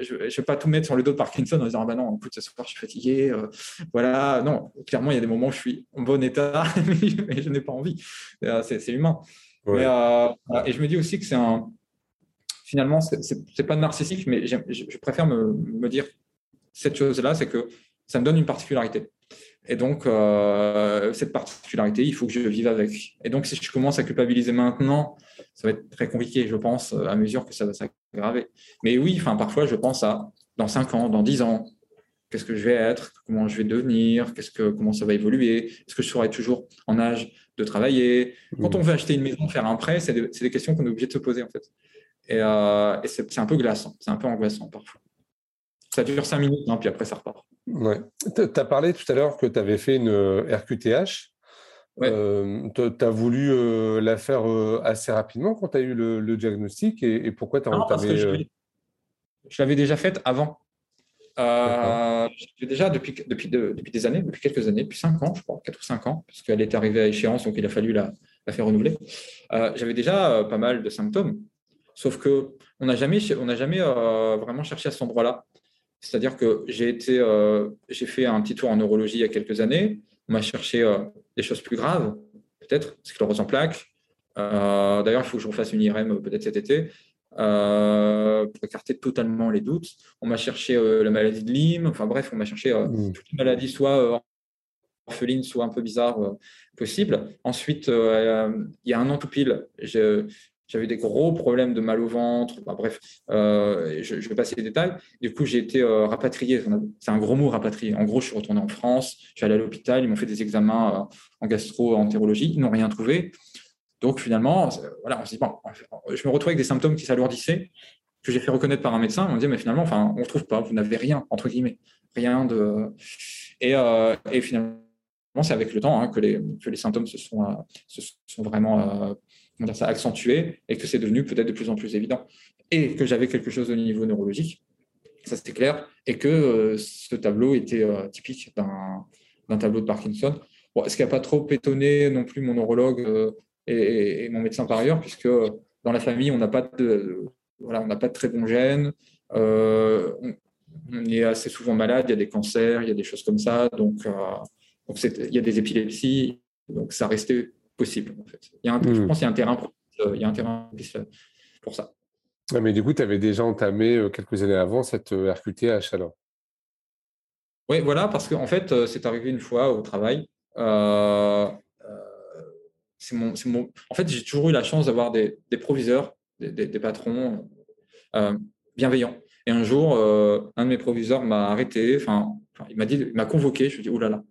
je, vais pas tout mettre sur le dos de Parkinson en disant ah bah non, écoute, ce soir, je suis fatigué. Euh, voilà, non, clairement, il y a des moments où je suis en bon état, [LAUGHS] mais je n'ai pas envie. Euh, c'est humain. et je me dis aussi que c'est un. Finalement, ce n'est pas narcissique, mais je, préfère me, me dire cette chose-là, c'est que ça me donne une particularité. Et donc, cette particularité, il faut que je vive avec. Et donc, si je commence à culpabiliser maintenant ça va être très compliqué, je pense, euh, à mesure que ça va s'aggraver. Mais oui, enfin, parfois, je pense à dans 5 ans, dans 10 ans, qu'est-ce que je vais être, comment je vais devenir, qu'est-ce que, comment ça va évoluer, est-ce que je serai toujours en âge de travailler. Quand on veut acheter une maison, faire un prêt, c'est des, questions qu'on est obligé de se poser, en fait. Et, euh, c'est un peu glaçant, c'est un peu angoissant parfois. Ça dure 5 minutes, hein, puis après, ça repart. Ouais. Tu as parlé tout à l'heure que tu avais fait une RQTH. Euh, tu as voulu euh, la faire euh, assez rapidement quand tu as eu le, diagnostic et, pourquoi tu as entamé Je l'avais déjà faite avant. déjà depuis, depuis, depuis des années, depuis quelques années, depuis 5 ans, je crois, 4 ou 5 ans, parce qu'elle est arrivée à échéance, donc il a fallu la, la faire renouveler. J'avais déjà pas mal de symptômes, sauf qu'on n'a jamais, on jamais vraiment cherché à cet endroit-là. C'est-à-dire que j'ai été, j'ai fait un petit tour en neurologie il y a quelques années. On m'a cherché des choses plus graves, peut-être, sclérose en plaques. Euh, d'ailleurs, il faut que je refasse une IRM euh, peut-être cet été euh, pour écarter totalement les doutes. On m'a cherché la maladie de Lyme. Enfin bref, on m'a cherché mmh. toutes les maladies, soit orphelines, soit un peu bizarres possibles. Ensuite, il y a un an tout pile, j'avais des gros problèmes de mal au ventre. bref, euh, je, vais passer les détails. Du coup, j'ai été euh, rapatrié. C'est un gros mot, rapatrié. En gros, je suis retourné en France. Je suis allé à l'hôpital. Ils m'ont fait des examens euh, en gastro-entérologie. Ils n'ont rien trouvé. Donc, finalement, voilà, je me retrouve avec des symptômes qui s'alourdissaient, que j'ai fait reconnaître par un médecin. On me dit, mais finalement, enfin, on ne trouve pas. Vous n'avez rien, entre guillemets. Rien de. Et, et finalement, c'est avec le temps hein, que, les, que les symptômes se sont, se sont vraiment dire ça, accentué et que c'est devenu peut-être de plus en plus évident. Et que j'avais quelque chose au niveau neurologique, ça c'était clair, et que euh, ce tableau était euh, typique d'un tableau de Parkinson. Bon, ce qui n'a pas trop étonné non plus mon neurologue euh, et, mon médecin par ailleurs, puisque dans la famille, on n'a pas, de, voilà, on pas de très bons gènes, on, est assez souvent malade, il y a des cancers, il y a des choses comme ça, donc, donc il y a des épilepsies, donc ça restait possible. En fait. il y a un, Je hmm. pense qu'il y a un terrain euh, il y a un terrain pour ça. mais du coup, tu avais déjà entamé euh, quelques années avant cette euh, RQTH alors Oui, voilà, parce qu'en fait, c'est arrivé une fois au travail. Euh, mon, mon, En fait, j'ai toujours eu la chance d'avoir des, des, proviseurs, des, des, patrons bienveillants. Et un jour, un de mes proviseurs m'a arrêté, enfin, il m'a dit, m'a convoqué. Je lui ai dit, oh là là.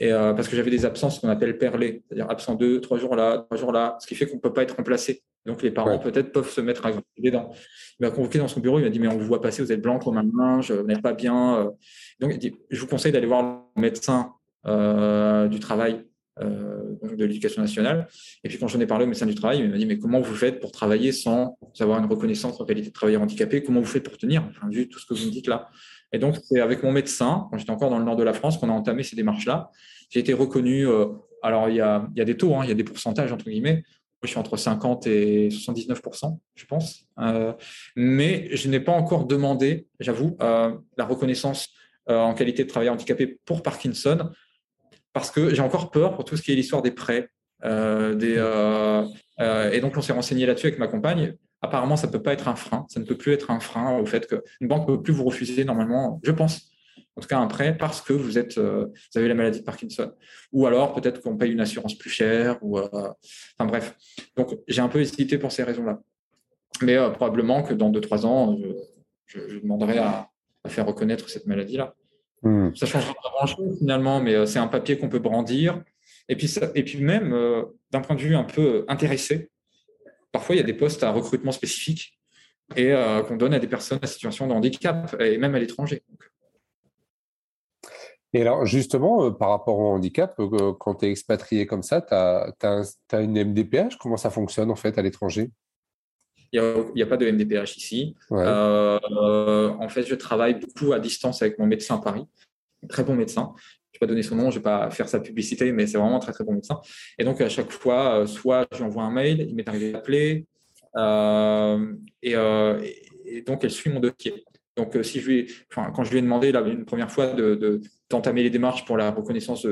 Et, parce que j'avais des absences qu'on appelle perlées, c'est-à-dire absent deux, trois jours là, trois jours là, ce qui fait qu'on ne peut pas être remplacé. Donc les parents peut-être peuvent se mettre à les dents. Il m'a convoqué dans son bureau, il m'a dit Mais on vous voit passer, vous êtes blanc comme un linge, vous n'êtes pas bien. Donc il dit Je vous conseille d'aller voir le médecin du travail euh, de l'éducation nationale. Et puis quand j'en ai parlé au médecin du travail, il m'a dit mais comment vous faites pour travailler sans avoir une reconnaissance en qualité de travailleur handicapé? Comment vous faites pour tenir? Enfin, vu tout ce que vous me dites là. Et donc c'est avec mon médecin, quand j'étais encore dans le nord de la France, qu'on a entamé ces démarches-là. J'ai été reconnu. Euh, alors il y, a, des taux, hein, il y a des pourcentages entre guillemets. Je suis entre 50 et 79% je pense. Euh, mais je n'ai pas encore demandé, j'avoue, la reconnaissance en qualité de travailleur handicapé pour Parkinson parce que j'ai encore peur pour tout ce qui est l'histoire des prêts. Euh, euh, euh, et donc, on s'est renseigné là-dessus avec ma compagne. Apparemment, ça ne peut pas être un frein. Ça ne peut plus être un frein au fait qu'une banque ne peut plus vous refuser normalement, je pense, en tout cas un prêt, parce que vous, êtes, vous avez la maladie de Parkinson. Ou alors, peut-être qu'on paye une assurance plus chère. Ou, enfin bref. Donc, j'ai un peu hésité pour ces raisons-là. Mais probablement que dans 2-3 ans, je, demanderai à faire reconnaître cette maladie-là. Hmm. Ça ne change pas grand-chose finalement, mais euh, c'est un papier qu'on peut brandir. Et puis, ça, et puis même, euh, d'un point de vue un peu intéressé, parfois il y a des postes à recrutement spécifique et euh, qu'on donne à des personnes en situation de handicap, et même à l'étranger. Et alors, justement, par rapport au handicap, quand tu es expatrié comme ça, tu as, as, une MDPH Comment ça fonctionne en fait à l'étranger? Il n'y a, pas de MDPH ici. Euh, en fait, je travaille beaucoup à distance avec mon médecin à Paris, très bon médecin. Je ne vais pas donner son nom, je ne vais pas faire sa publicité, mais c'est vraiment un très très bon médecin. Et donc, à chaque fois, euh, soit je lui envoie un mail, il m'est arrivé d'appeler, euh, et, et, donc elle suit mon dossier. Donc, si je lui quand je lui ai demandé là, une première fois de, d'entamer les démarches pour la reconnaissance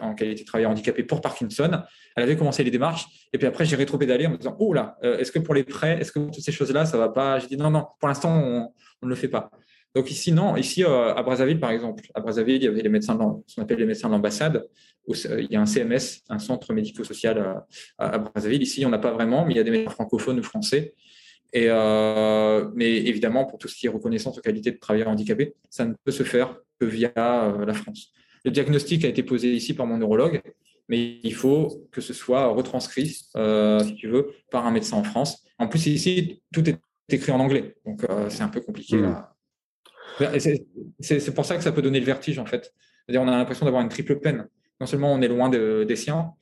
en qualité de travailleur handicapé pour Parkinson. Elle avait commencé les démarches et puis après j'ai rétro-pédalé en me disant oh là, euh, est-ce que pour les prêts, est-ce que toutes ces choses-là, ça va pas? J'ai dit non non, pour l'instant on, ne le fait pas. Donc ici non, ici euh, à Brazzaville par exemple, à Brazzaville il y avait les médecins, ce qu'on appelle les médecins de l'ambassade. Il y a un CMS, un centre médico-social à, Brazzaville. Ici on n'a pas vraiment, mais il y a des médecins francophones ou français. Et, euh, mais évidemment, pour tout ce qui est reconnaissance en qualité de travailleur handicapé, ça ne peut se faire via euh, la France. Le diagnostic a été posé ici par mon neurologue, mais il faut que ce soit retranscrit, euh, si tu veux, par un médecin en France. En plus, ici, tout est écrit en anglais, donc euh, c'est un peu compliqué. Hmm. C'est pour ça que ça peut donner le vertige, en fait. C'est-à-dire, on a l'impression d'avoir une triple peine. Non seulement on est loin des siens,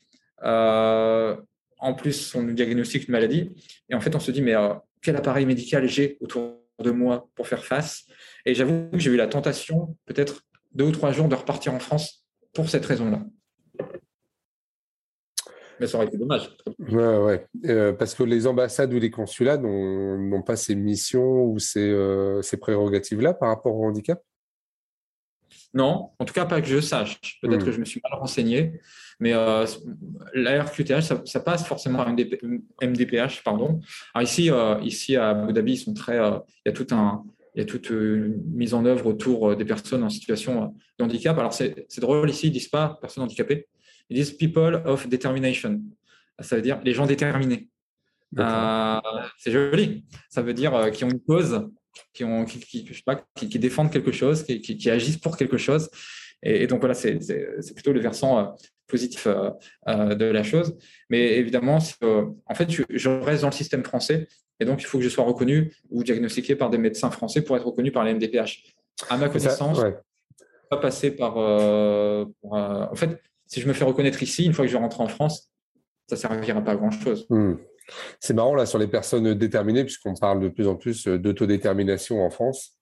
en plus, on nous diagnostique une maladie, et en fait, on se dit, mais quel appareil médical j'ai autour de moi pour faire face? Et j'avoue que j'ai eu la tentation, peut-être deux ou trois jours, de repartir en France pour cette raison-là. Mais ça aurait été dommage. Ouais, ouais. Euh, parce que les ambassades ou les consulats n'ont pas ces missions ou ces, euh, ces prérogatives-là par rapport au handicap? Non, en tout cas pas que je sache. Peut-être hmm. que je me suis mal renseigné, mais euh, la RQTH, ça, passe forcément à MDPH. Pardon. Alors ici, euh, ici à Abu Dhabi, ils sont très, il y a tout un, il y a toute une mise en œuvre autour des personnes en situation de handicap. Alors, c'est drôle ici, ils ne disent pas personnes handicapées, ils disent people of determination. Ça veut dire les gens déterminés. Euh, c'est joli. Ça veut dire qui ont une cause, qui, ont, qui, pas, qui, défendent quelque chose, qui, agissent pour quelque chose. Et, donc voilà, c'est plutôt le versant positif de la chose. Mais évidemment, en fait, je, reste dans le système français et donc, il faut que je sois reconnu ou diagnostiqué par des médecins français pour être reconnu par les MDPH. À ma connaissance, je pas passer par. Euh, euh, en fait, si je me fais reconnaître ici, une fois que je rentre en France, ça ne servira pas à grand-chose. Hmm. C'est marrant là sur les personnes déterminées, puisqu'on parle de plus en plus d'autodétermination en France.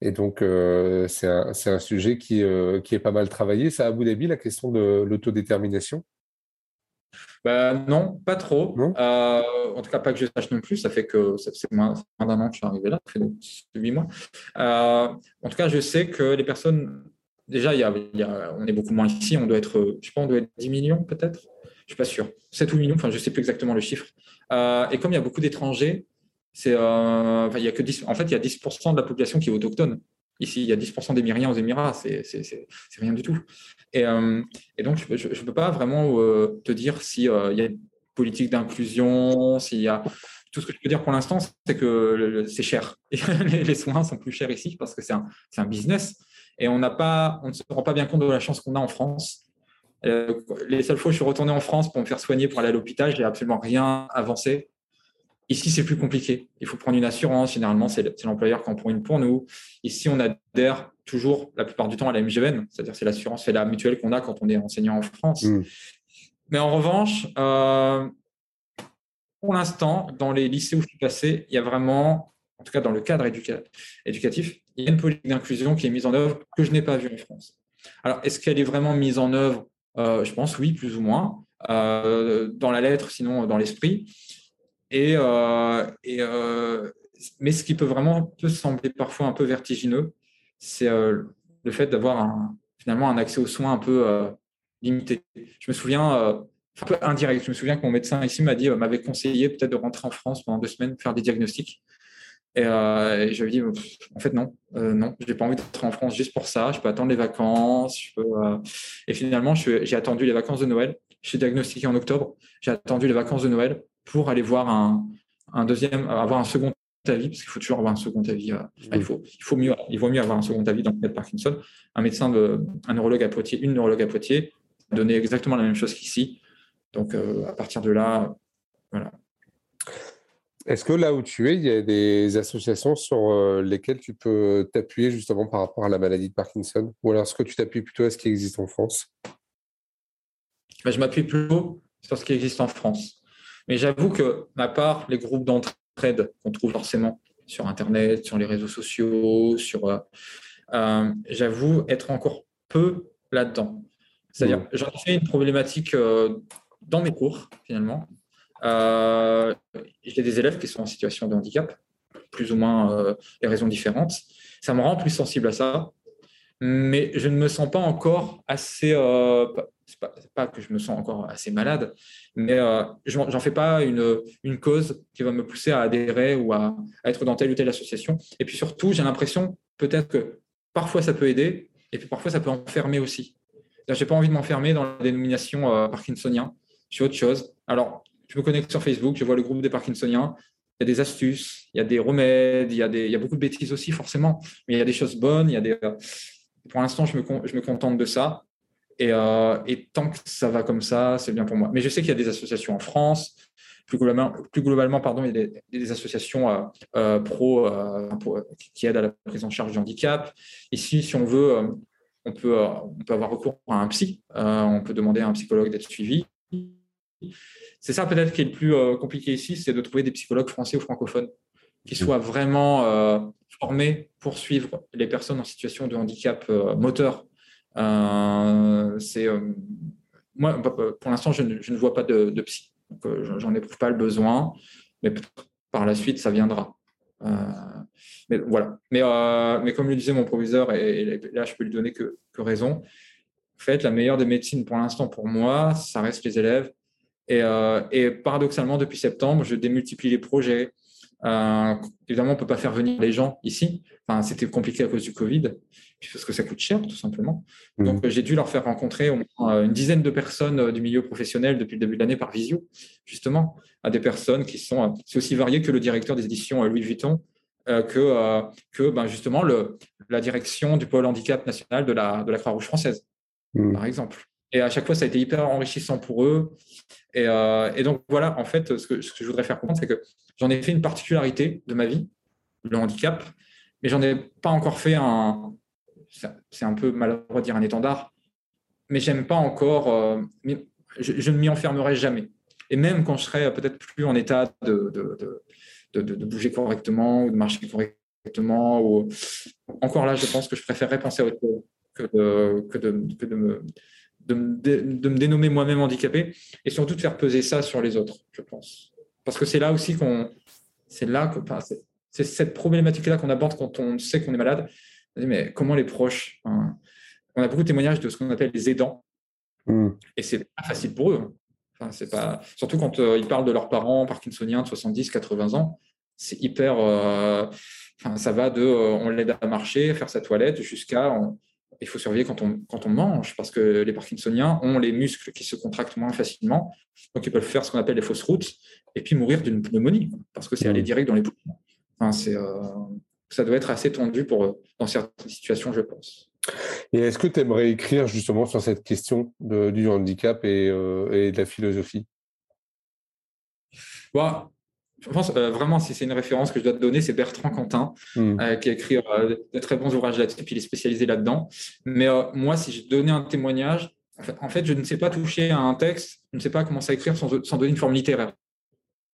Et donc, euh, c'est un, un, sujet qui, qui, est pas mal travaillé. Ça, à Abu Dhabi, la question de l'autodétermination? Bah, non, pas trop. Euh, en tout cas, pas que je sache non plus. Ça fait que c'est moins, d'un an que je suis arrivé là, ça fait huit mois. Euh, en tout cas, je sais que les personnes, déjà, on est beaucoup moins ici. On doit être, je pense, on doit être 10 millions peut-être? Je suis pas sûr. 7 ou 8 millions, enfin, je sais plus exactement le chiffre. Euh, et comme il y a beaucoup d'étrangers, c'est, il y a que 10, en fait, il y a 10% de la population qui est autochtone. Ici, il y a 10% d'Émiriens aux Émirats, c'est rien du tout. Et, euh, donc, je ne peux pas vraiment euh, te dire s'il euh, y a une politique d'inclusion, s'il y a. Tout ce que je peux dire pour l'instant, c'est que c'est cher. [LAUGHS] les, soins sont plus chers ici parce que c'est un, business. Et on, pas, on ne se rend pas bien compte de la chance qu'on a en France les seules fois où je suis retourné en France pour me faire soigner, pour aller à l'hôpital, j'ai absolument rien avancé. Ici, c'est plus compliqué. Il faut prendre une assurance. Généralement, c'est l'employeur qui en prend une pour nous. Ici, on adhère toujours, la plupart du temps, à la MGVN, c'est-à-dire c'est l'assurance, c'est la mutuelle qu'on a quand on est enseignant en France. Mmh. Mais en revanche, euh, pour l'instant, dans les lycées où je suis passé, il y a vraiment, en tout cas dans le cadre éducatif, il y a une politique d'inclusion qui est mise en œuvre que je n'ai pas vue en France. Alors, est-ce qu'elle est vraiment mise en œuvre? Euh, Je pense oui, plus ou moins, euh, dans la lettre, sinon dans l'esprit. Et, euh, mais ce qui peut vraiment peut sembler parfois un peu vertigineux, c'est le fait d'avoir finalement un accès aux soins un peu limité. Je me souviens, un peu indirect, je me souviens que mon médecin ici m'a dit, m'avait conseillé peut-être de rentrer en France pendant deux semaines, faire des diagnostics. Et, euh, j'avais dit, en fait, non, euh, non, je n'ai pas envie d'être en France juste pour ça. Je peux attendre les vacances. Je peux, Et finalement, j'ai attendu les vacances de Noël. Je suis diagnostiqué en octobre. J'ai attendu les vacances de Noël pour aller voir un, deuxième, avoir un second avis, parce qu'il faut toujours avoir un second avis. Euh, il, faut, il, faut mieux, il vaut mieux avoir un second avis dans le cas de Parkinson. Un médecin, de, un neurologue à Poitiers, une neurologue à Poitiers, a donné exactement la même chose qu'ici. Donc, euh, à partir de là, voilà. Est-ce que là où tu es, il y a des associations sur euh, lesquelles tu peux t'appuyer justement par rapport à la maladie de Parkinson? Ou alors est-ce que tu t'appuies plutôt à ce qui existe en France? Bah, Je m'appuie plutôt sur ce qui existe en France. Mais j'avoue que, ma part, les groupes d'entraide qu'on trouve forcément sur Internet, sur les réseaux sociaux, sur, euh, euh, j'avoue être encore peu là-dedans. C'est-à-dire, mmh. j'en fais une problématique euh, dans mes cours, finalement. J'ai des élèves qui sont en situation de handicap, plus ou moins des raisons différentes. Ça me rend plus sensible à ça, mais je ne me sens pas encore assez, c'est pas, que je me sens encore assez malade, mais euh, j'en fais pas une, une, cause qui va me pousser à adhérer ou à, être dans telle ou telle association. Et puis surtout, j'ai l'impression peut-être que parfois ça peut aider, et puis parfois ça peut enfermer aussi. Je n'ai pas envie de m'enfermer dans la dénomination euh, parkinsonien. Je suis autre chose. Alors, je me connecte sur Facebook, je vois le groupe des parkinsoniens. Il y a des astuces, il y a des remèdes, il y a, beaucoup de bêtises aussi, forcément. Mais il y a des choses bonnes. Pour l'instant, je me, contente de ça. Euh, et, tant que ça va comme ça, c'est bien pour moi. Mais je sais qu'il y a des associations en France. Plus globalement, plus globalement pardon, il y a des, associations euh, euh, pro, qui aident à la prise en charge du handicap. Ici, si on veut, on, peut, on peut avoir recours à un psy. on peut demander à un psychologue d'être suivi. C'est ça peut-être qui est le plus compliqué ici, c'est de trouver des psychologues français ou francophones qui mmh. soient vraiment formés pour suivre les personnes en situation de handicap moteur euh, c'est euh, moi, bah, bah, pour l'instant, je, ne vois pas de, psy. Euh, j'en éprouve pas le besoin, mais par la suite, ça viendra. mais voilà. Mais, mais comme le disait mon proviseur, et, là, je peux lui donner que, raison, en fait, la meilleure des médecines pour l'instant, pour moi, ça reste les élèves. Et, et, paradoxalement, depuis septembre, je démultiplie les projets. évidemment, on ne peut pas faire venir les gens ici. Enfin, C'était compliqué à cause du Covid parce que ça coûte cher, tout simplement. Mmh. Donc, j'ai dû leur faire rencontrer euh, une dizaine de personnes euh, du milieu professionnel depuis le début de l'année par visio, justement, à des personnes qui sont euh, c'est aussi variées que le directeur des éditions Louis Vuitton, que, que ben, justement le, la direction du pôle handicap national de la, de la Croix-Rouge française, mmh. par exemple. Et à chaque fois, ça a été hyper enrichissant pour eux. Et, et donc, voilà, en fait, ce que, je voudrais faire comprendre, c'est que j'en ai fait une particularité de ma vie, le handicap, mais j'en ai pas encore fait un, c'est un peu malheureux de dire un étendard, mais j'aime pas encore, euh, je, ne m'y enfermerai jamais. Et même quand je serai peut-être plus en état de, bouger correctement ou de marcher correctement, ou... encore là, je pense que je préférerais penser à autre chose que de, que de, me, de, me dénommer moi-même handicapé et surtout de faire peser ça sur les autres, je pense. Parce que c'est là aussi qu'on. C'est là que. c'est cette problématique-là qu'on aborde quand on sait qu'on est malade mais comment les proches hein, On a beaucoup de témoignages de ce qu'on appelle les aidants. Hmm. Et c'est pas facile pour eux. Hein. Enfin, c'est pas... Surtout quand euh, ils parlent de leurs parents parkinsoniens de 70, 80 ans, c'est hyper. Euh, enfin, ça va de euh, on l'aide à marcher, faire sa toilette, jusqu'à il faut surveiller quand on, quand on mange, parce que les parkinsoniens ont les muscles qui se contractent moins facilement, donc ils peuvent faire ce qu'on appelle les fausses routes, et puis mourir d'une pneumonie, parce que c'est aller hmm. direct dans les poumons. Enfin, c'est ça doit être assez tendu pour, dans certaines situations, je pense. Et est-ce que tu aimerais écrire justement sur cette question du handicap et, et de la philosophie? Bah, je pense euh, vraiment, si c'est une référence que je dois te donner, c'est Bertrand Quentin, hmm. euh, qui a écrit euh, de très bons ouvrages là-dessus, puis il est spécialisé là-dedans. Mais moi, si je donnais un témoignage, en fait, je ne sais pas toucher à un texte, je ne sais pas commencer à écrire sans, sans donner une forme littéraire.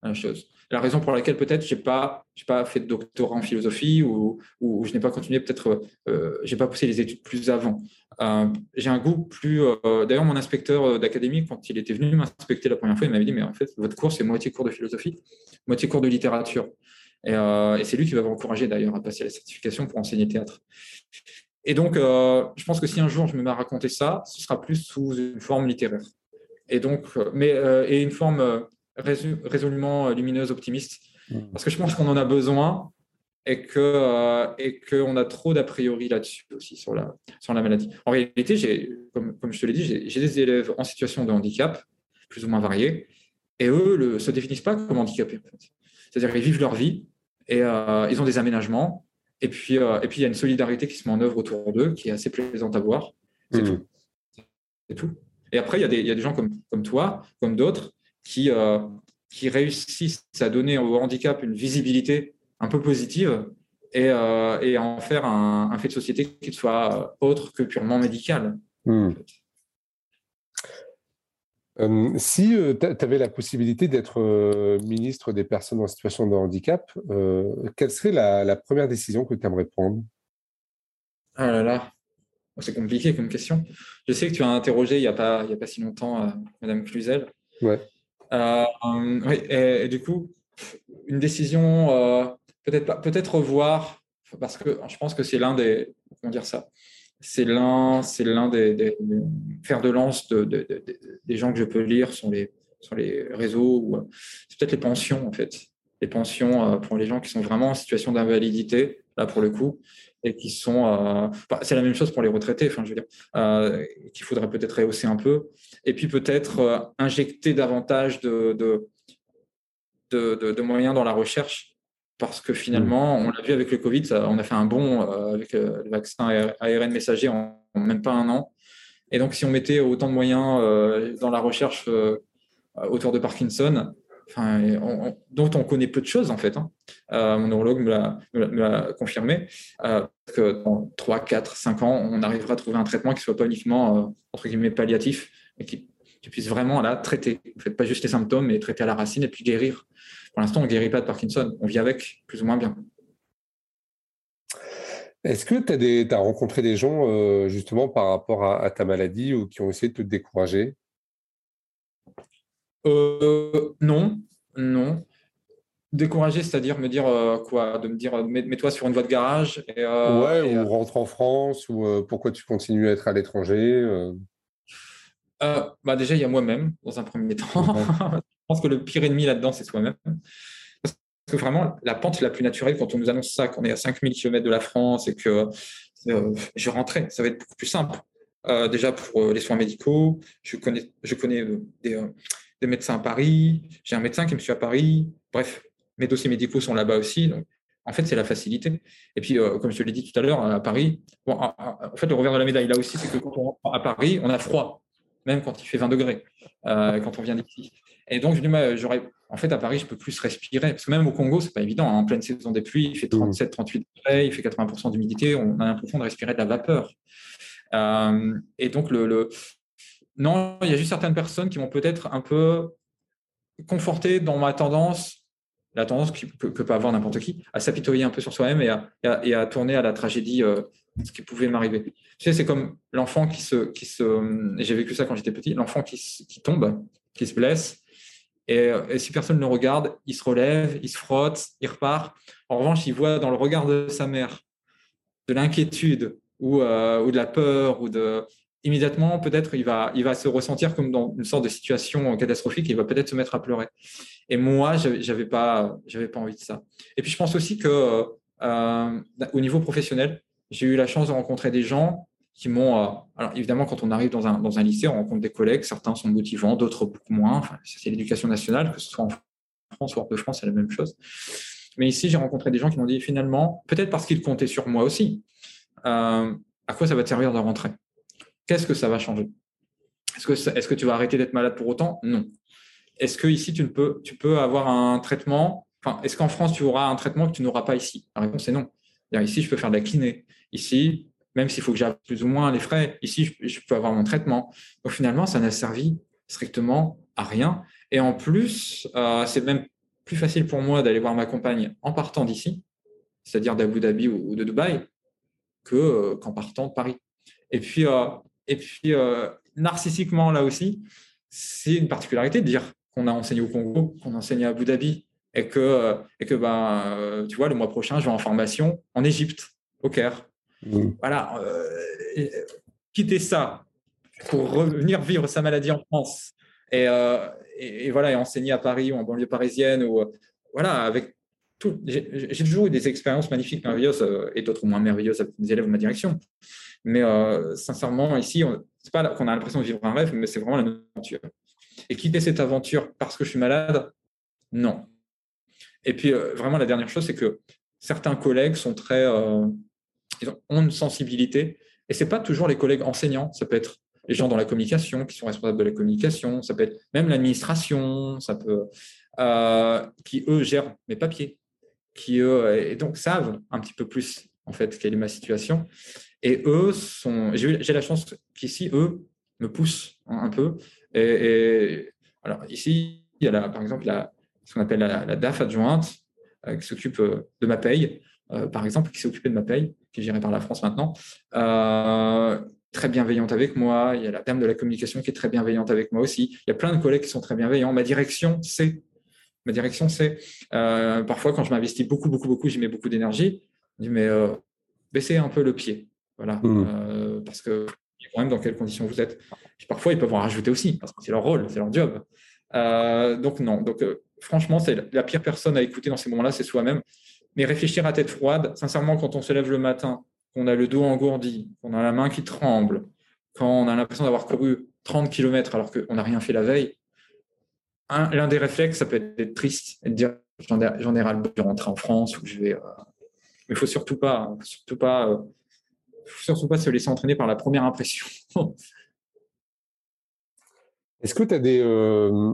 La chose la raison pour laquelle peut-être j'ai pas j'ai pas fait de doctorat en philosophie ou, ou je n'ai pas continué peut-être euh, j'ai pas poussé les études plus avant. Euh, j'ai un goût plus. Euh, d'ailleurs, mon inspecteur euh, d'académie, quand il était venu m'inspecter la première fois, il m'avait dit mais en fait votre cours c'est moitié cours de philosophie, moitié cours de littérature. Et, et c'est lui qui va vous encourager d'ailleurs à passer la certification pour enseigner théâtre. Et donc, je pense que si un jour je me mets à raconter ça, ce sera plus sous une forme littéraire. Et donc, mais et une forme résolument euh, lumineuse, optimiste. Mmh. Parce que je pense qu'on en a besoin et que euh, et qu'on a trop d'a priori là-dessus aussi sur la sur la maladie. En réalité, j'ai comme, comme je te l'ai dit, j'ai des élèves en situation de handicap plus ou moins variés et eux ne se définissent pas comme handicapés. En fait. C'est-à-dire qu'ils vivent leur vie et euh, ils ont des aménagements et puis et puis il y a une solidarité qui se met en œuvre autour d'eux qui est assez plaisante à voir. C'est mmh. tout. C'est tout. Et après, il y, a des, il y a des gens comme, comme toi, comme d'autres, qui, euh, qui réussissent à donner au handicap une visibilité un peu positive et, euh, et à en faire un, fait de société qui soit autre que purement médical. Hmm. Euh, si tu avais la possibilité d'être ministre des personnes en situation de handicap, quelle serait la, première décision que tu aimerais prendre? Ah là là, c'est compliqué comme question. Je sais que tu as interrogé il n'y a, a pas si longtemps Madame Cluzel. Ouais. Euh, et, du coup, une décision, euh, peut-être peut-être revoir, parce que je pense que c'est l'un des, comment dire ça, c'est l'un, c'est l'un des, fers de lance de, des gens que je peux lire sur les, sur les réseaux. C'est peut-être les pensions, en fait. Les pensions euh, pour les gens qui sont vraiment en situation d'invalidité, là pour le coup, et qui sont. Euh, c'est la même chose pour les retraités, enfin, je veux dire, euh, qu'il faudrait peut-être rehausser un peu. Et puis peut-être euh, injecter davantage de, de, de, moyens dans la recherche, parce que finalement, mmh. on l'a vu avec le Covid, on a fait un bond avec le vaccin ARN messager en, même pas un an. Et donc, si on mettait autant de moyens dans la recherche autour de Parkinson, dont on connaît peu de choses en fait. Hein. Euh, mon neurologue me l'a confirmé, euh, que dans 3, 4, 5 ans, on arrivera à trouver un traitement qui ne soit pas uniquement euh, entre guillemets palliatif, mais qui, puisse vraiment la traiter. En fait, pas juste les symptômes, mais traiter à la racine et puis guérir. Pour l'instant, on ne guérit pas de Parkinson, on vit avec plus ou moins bien. Est-ce que tu as, rencontré des gens justement par rapport à, ta maladie ou qui ont essayé de te décourager? Euh, non, non. Décourager, c'est-à-dire me dire euh, quoi De me dire mets-toi sur une voie de garage et, euh, Ouais, ou rentre en France, ou pourquoi tu continues à être à l'étranger bah Déjà, il y a moi-même, dans un premier temps. [LAUGHS] je pense que le pire ennemi là-dedans, c'est soi-même. Parce que vraiment, la pente la plus naturelle, quand on nous annonce ça, qu'on est à 5000 km de la France et que je rentrais, ça va être beaucoup plus simple. déjà pour les soins médicaux, je connais, je connais des, des médecins à Paris, j'ai un médecin qui me suit à Paris. Bref, mes dossiers médicaux sont là-bas aussi. Donc, en fait, c'est la facilité. Et puis, euh, comme je te l'ai dit tout à l'heure, à Paris, bon, en fait, le revers de la médaille là aussi, c'est que quand on rentre à Paris, on a froid, même quand il fait 20 degrés, euh, quand on vient d'ici. Et donc, je dis, j'aurais, en fait, à Paris, je peux plus respirer. Parce que même au Congo, c'est pas évident. Hein. En pleine saison des pluies, il fait 37, 38 degrés, il fait 80% d'humidité, on a l'impression de respirer de la vapeur. Euh, et donc, le, non, il y a juste certaines personnes qui vont peut-être un peu conforter dans ma tendance, la tendance que, peut avoir n'importe qui, à s'apitoyer un peu sur soi-même et à, tourner à la tragédie, euh, ce qui pouvait m'arriver. C'est comme l'enfant qui se, qui se, j'ai vécu ça quand j'étais petit, l'enfant qui, tombe, qui se blesse, et, si personne ne le regarde, il se relève, il se frotte, il repart. En revanche, il voit dans le regard de sa mère de l'inquiétude ou, euh, ou de la peur ou de immédiatement, peut-être, il va, il va se ressentir comme dans une sorte de situation catastrophique il va peut-être se mettre à pleurer. Et moi, j'avais pas, j'avais pas envie de ça. Et puis, je pense aussi que euh, au niveau professionnel, j'ai eu la chance de rencontrer des gens qui m'ont. Euh, alors, évidemment, quand on arrive dans un, dans un lycée, on rencontre des collègues. Certains sont motivants, d'autres beaucoup moins. C'est l'éducation nationale, que ce soit en France ou hors de France, c'est la même chose. Mais ici, j'ai rencontré des gens qui m'ont dit finalement, peut-être parce qu'ils comptaient sur moi aussi. Euh, à quoi ça va te servir de rentrer? Qu'est-ce que ça va changer? Est-ce que, est que tu vas arrêter d'être malade pour autant? Non. Est-ce que ici tu, peux, tu peux avoir un traitement? Enfin, Est-ce qu'en France tu auras un traitement que tu n'auras pas ici? La réponse est non. Ici, je peux faire de la kiné. Ici, même s'il faut que j'aille plus ou moins les frais, ici, je, peux avoir mon traitement. Donc finalement, ça n'a servi strictement à rien. Et en plus, euh, c'est même plus facile pour moi d'aller voir ma compagne en partant d'ici, c'est-à-dire d'Abu Dhabi ou, de Dubaï, que euh, qu'en partant de Paris. Et puis, euh, et puis narcissiquement, là aussi, c'est une particularité de dire qu'on a enseigné au Congo, qu'on enseigne à Abu Dhabi, et que, et que ben, tu vois, le mois prochain, je vais en formation en Égypte, au Caire. Mmh. Voilà, quitter ça pour revenir vivre sa maladie en France euh, et, voilà, et enseigner à Paris ou en banlieue parisienne, ou voilà, avec tout. J'ai toujours eu des expériences magnifiques, merveilleuses, euh, et d'autres moins merveilleuses avec mes élèves de ma direction. Mais euh, sincèrement, ici, c'est pas qu'on a l'impression de vivre un rêve, mais c'est vraiment une aventure. Et quitter cette aventure parce que je suis malade, non. Et puis, vraiment, la dernière chose, c'est que certains collègues sont très. ils ont une sensibilité. Et ce n'est pas toujours les collègues enseignants, ça peut être les gens dans la communication qui sont responsables de la communication, ça peut être même l'administration, ça peut, euh, qui eux gèrent mes papiers, qui eux et donc savent un petit peu plus en fait quelle est ma situation. Et eux sont, j'ai la chance qu'ici eux me poussent un peu. Et, alors ici, il y a par exemple la, ce qu'on appelle la, DAF adjointe euh, qui s'occupe euh, de ma paye, par exemple, qui s'est occupée de ma paye, qui est gérée par la France maintenant très bienveillante avec moi. Il y a la dame de la communication qui est très bienveillante avec moi aussi. Il y a plein de collègues qui sont très bienveillants. Ma direction, c'est. Ma direction, c'est. Euh, parfois, quand je m'investis beaucoup, beaucoup, beaucoup, j'y mets beaucoup d'énergie. Mais euh, baissez un peu le pied. Voilà. Mmh. Euh, parce que quand même dans quelles conditions vous êtes. parfois, ils peuvent en rajouter aussi, parce que c'est leur rôle, c'est leur job. donc, non. Donc, franchement, c'est la pire personne à écouter dans ces moments-là, c'est soi-même. Mais réfléchir à tête froide, sincèrement, quand on se lève le matin qu'on a le dos engourdi, qu'on a la main qui tremble, quand on a l'impression d'avoir couru 30 km alors qu'on n'a rien fait la veille, l'un des réflexes, ça peut être d'être triste et de dire j'en ai, ai ras le bol de rentrer en France ou je vais. Euh, mais il faut surtout pas, surtout pas, euh, surtout pas se laisser entraîner par la première impression. [LAUGHS] Est-ce que tu as, euh,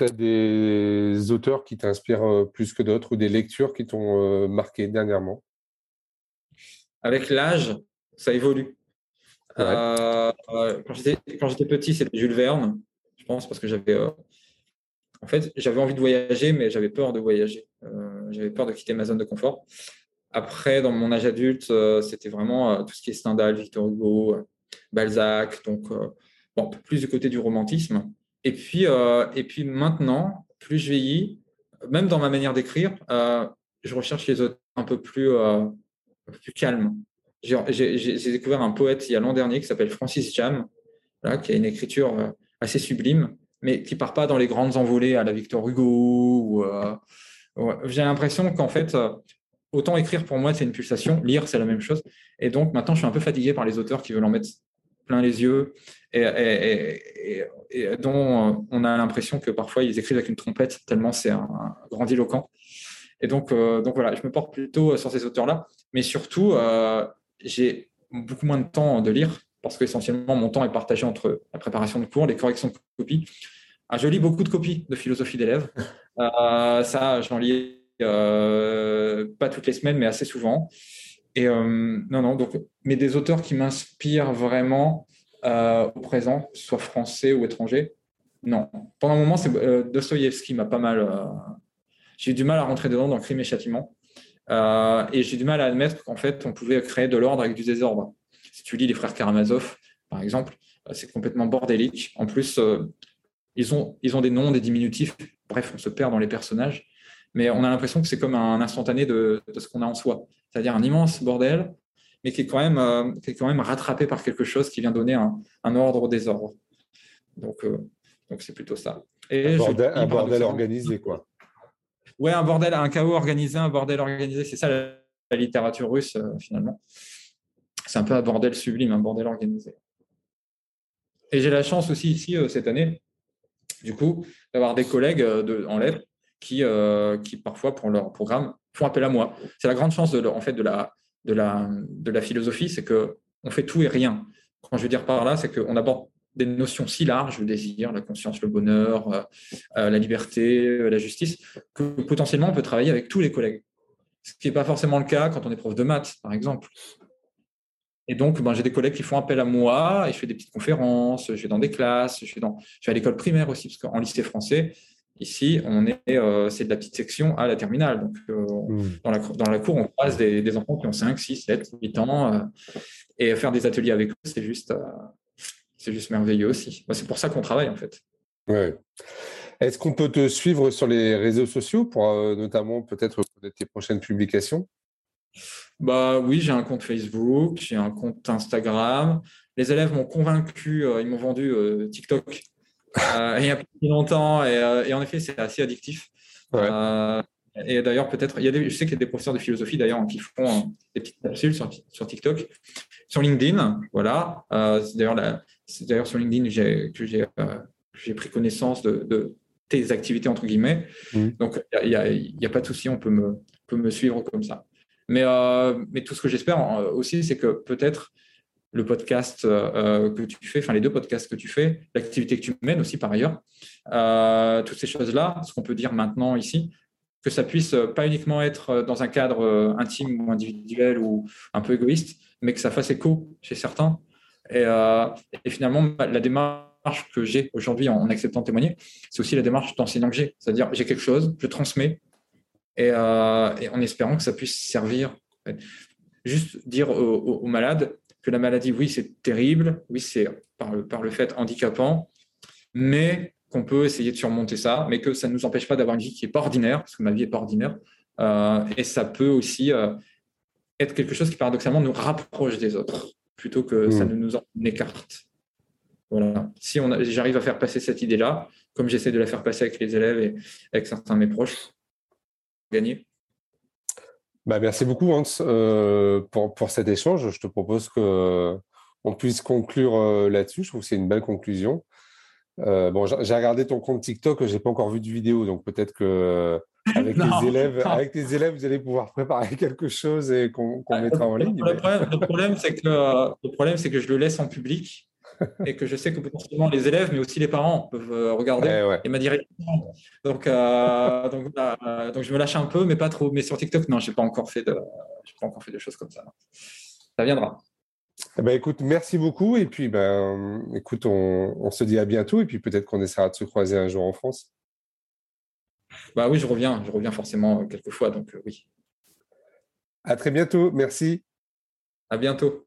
as, des auteurs qui t'inspirent plus que d'autres ou des lectures qui t'ont marqué dernièrement? Avec l'âge, ça évolue. Euh, quand j'étais petit, c'était Jules Verne, je pense, parce que j'avais. Euh, en fait, j'avais envie de voyager, mais j'avais peur de voyager. Euh, j'avais peur de quitter ma zone de confort. Après, dans mon âge adulte, c'était vraiment tout ce qui est Stendhal, Victor Hugo, Balzac, donc bon, plus du côté du romantisme. Et puis, et puis maintenant, plus je vieillis, même dans ma manière d'écrire, je recherche les auteurs un peu plus plus calme. J'ai découvert un poète il y a l'an dernier qui s'appelle Francis Jam, là, qui a une écriture euh, assez sublime, mais qui part pas dans les grandes envolées à la Victor Hugo. Euh, j'ai l'impression qu'en fait, euh, autant écrire pour moi, c'est une pulsation, lire, c'est la même chose. Et donc maintenant, je suis un peu fatigué par les auteurs qui veulent en mettre plein les yeux et, dont on a l'impression que parfois ils écrivent avec une trompette, tellement c'est un, grandiloquent. Et donc, donc voilà, je me porte plutôt sur ces auteurs-là. Mais surtout, euh, j'ai beaucoup moins de temps de lire parce qu'essentiellement, mon temps est partagé entre la préparation de cours, les corrections de copies. Ah, je lis beaucoup de copies de philosophie d'élèves. Euh, ça, j'en lis euh, pas toutes les semaines, mais assez souvent. Et non, non, donc, mais des auteurs qui m'inspirent vraiment au présent, soit français ou étranger, non. Pendant un moment, c'est Dostoïevski m'a pas mal. j'ai eu du mal à rentrer dedans dans Crime et Châtiment. Euh, et j'ai du mal à admettre qu'en fait, on pouvait créer de l'ordre avec du désordre. Si tu lis les frères Karamazov, par exemple, euh, c'est complètement bordélique. En plus, euh, ils, ont, ils ont des noms, des diminutifs. Bref, on se perd dans les personnages. Mais on a l'impression que c'est comme un instantané de, ce qu'on a en soi. C'est-à-dire un immense bordel, mais qui est, quand même, qui est quand même rattrapé par quelque chose qui vient donner un, ordre au désordre. Donc, donc c'est plutôt ça. Et un bordel organisé, quoi. Ouais, un bordel, un chaos organisé, un bordel organisé, c'est ça la, littérature russe euh, finalement. C'est un peu un bordel sublime, un bordel organisé. Et j'ai la chance aussi ici euh, cette année, du coup, d'avoir des collègues euh, de, en lettres qui, qui parfois pour leur programme font appel à moi. C'est la grande chance de, en fait de la, de la, de la philosophie, c'est que on fait tout et rien. Quand je veux dire par là, c'est qu'on aborde des notions si larges, le désir, la conscience, le bonheur, euh, euh, la liberté, euh, la justice, que potentiellement on peut travailler avec tous les collègues. Ce qui n'est pas forcément le cas quand on est prof de maths, par exemple. Et donc, ben, j'ai des collègues qui font appel à moi et je fais des petites conférences, je vais dans des classes, je vais, dans, je vais à l'école primaire aussi, parce qu'en lycée français, ici, on est, c'est de la petite section à la terminale. Donc, hmm. dans, la, dans la cour, on croise des, des, enfants qui ont 5, 6, 7, 8 ans. et faire des ateliers avec eux, c'est juste, c'est juste merveilleux aussi. c'est pour ça qu'on travaille en fait. Ouais. Est-ce qu'on peut te suivre sur les réseaux sociaux pour euh, notamment peut-être tes prochaines publications? Bah oui, j'ai un compte Facebook, j'ai un compte Instagram. Les élèves m'ont convaincu, euh, ils m'ont vendu euh, il y a plus longtemps et, en effet c'est assez addictif. et d'ailleurs peut-être, il y a des, je sais qu'il y a des professeurs de philosophie d'ailleurs qui font des petites capsules sur, sur TikTok, sur LinkedIn, voilà. d'ailleurs la, c'est d'ailleurs sur LinkedIn que j'ai euh, pris connaissance de, tes activités, entre guillemets. Mmh. Donc, il n'y a, pas de souci, on peut me, peut me suivre comme ça. Mais, euh, mais tout ce que j'espère euh, aussi, c'est que peut-être le podcast que tu fais, enfin les deux podcasts que tu fais, l'activité que tu mènes aussi par ailleurs, toutes ces choses-là, ce qu'on peut dire maintenant ici, que ça puisse pas uniquement être dans un cadre intime ou individuel ou un peu égoïste, mais que ça fasse écho chez certains euh, et, finalement, la démarche que j'ai aujourd'hui en, acceptant de témoigner, c'est aussi la démarche d'enseignant que j'ai. C'est-à-dire, j'ai quelque chose, je transmets, et, euh, en espérant que ça puisse servir. Juste dire aux, malades que la maladie, oui, c'est terrible, oui, c'est par le, par le fait handicapant, mais qu'on peut essayer de surmonter ça, mais que ça ne nous empêche pas d'avoir une vie qui n'est pas ordinaire, parce que ma vie n'est pas ordinaire. Euh, et ça peut aussi être quelque chose qui paradoxalement nous rapproche des autres plutôt que ça hmm. ne nous en écarte. Voilà. Si j'arrive à faire passer cette idée-là, comme j'essaie de la faire passer avec les élèves et avec certains de mes proches, gagner. Bah, merci beaucoup, Hans, euh, pour, pour, cet échange. Je te propose qu'on puisse conclure euh, là-dessus. Je trouve que c'est une belle conclusion. Euh, bon, j'ai regardé ton compte TikTok, je n'ai pas encore vu de vidéo, donc peut-être que [LAUGHS] avec tes élèves, avec élèves, vous allez pouvoir préparer quelque chose et qu'on ah, mettra en ligne. Le problème, c'est que le problème, c'est que je le laisse en public et que je sais que potentiellement les élèves, mais aussi les parents peuvent euh, regarder et m'a Donc, euh, donc, donc, je me lâche un peu, mais pas trop. Mais sur TikTok, non, j'ai pas encore fait de, pas encore fait de choses comme ça. Ça viendra. Eh ben, écoute, merci beaucoup. Et puis, ben, écoute, on, on se dit à bientôt. Et puis, peut-être qu'on essaiera de se croiser un jour en France. Bah oui, je reviens, je reviens forcément quelques fois, donc euh, oui. À très bientôt, merci. À bientôt.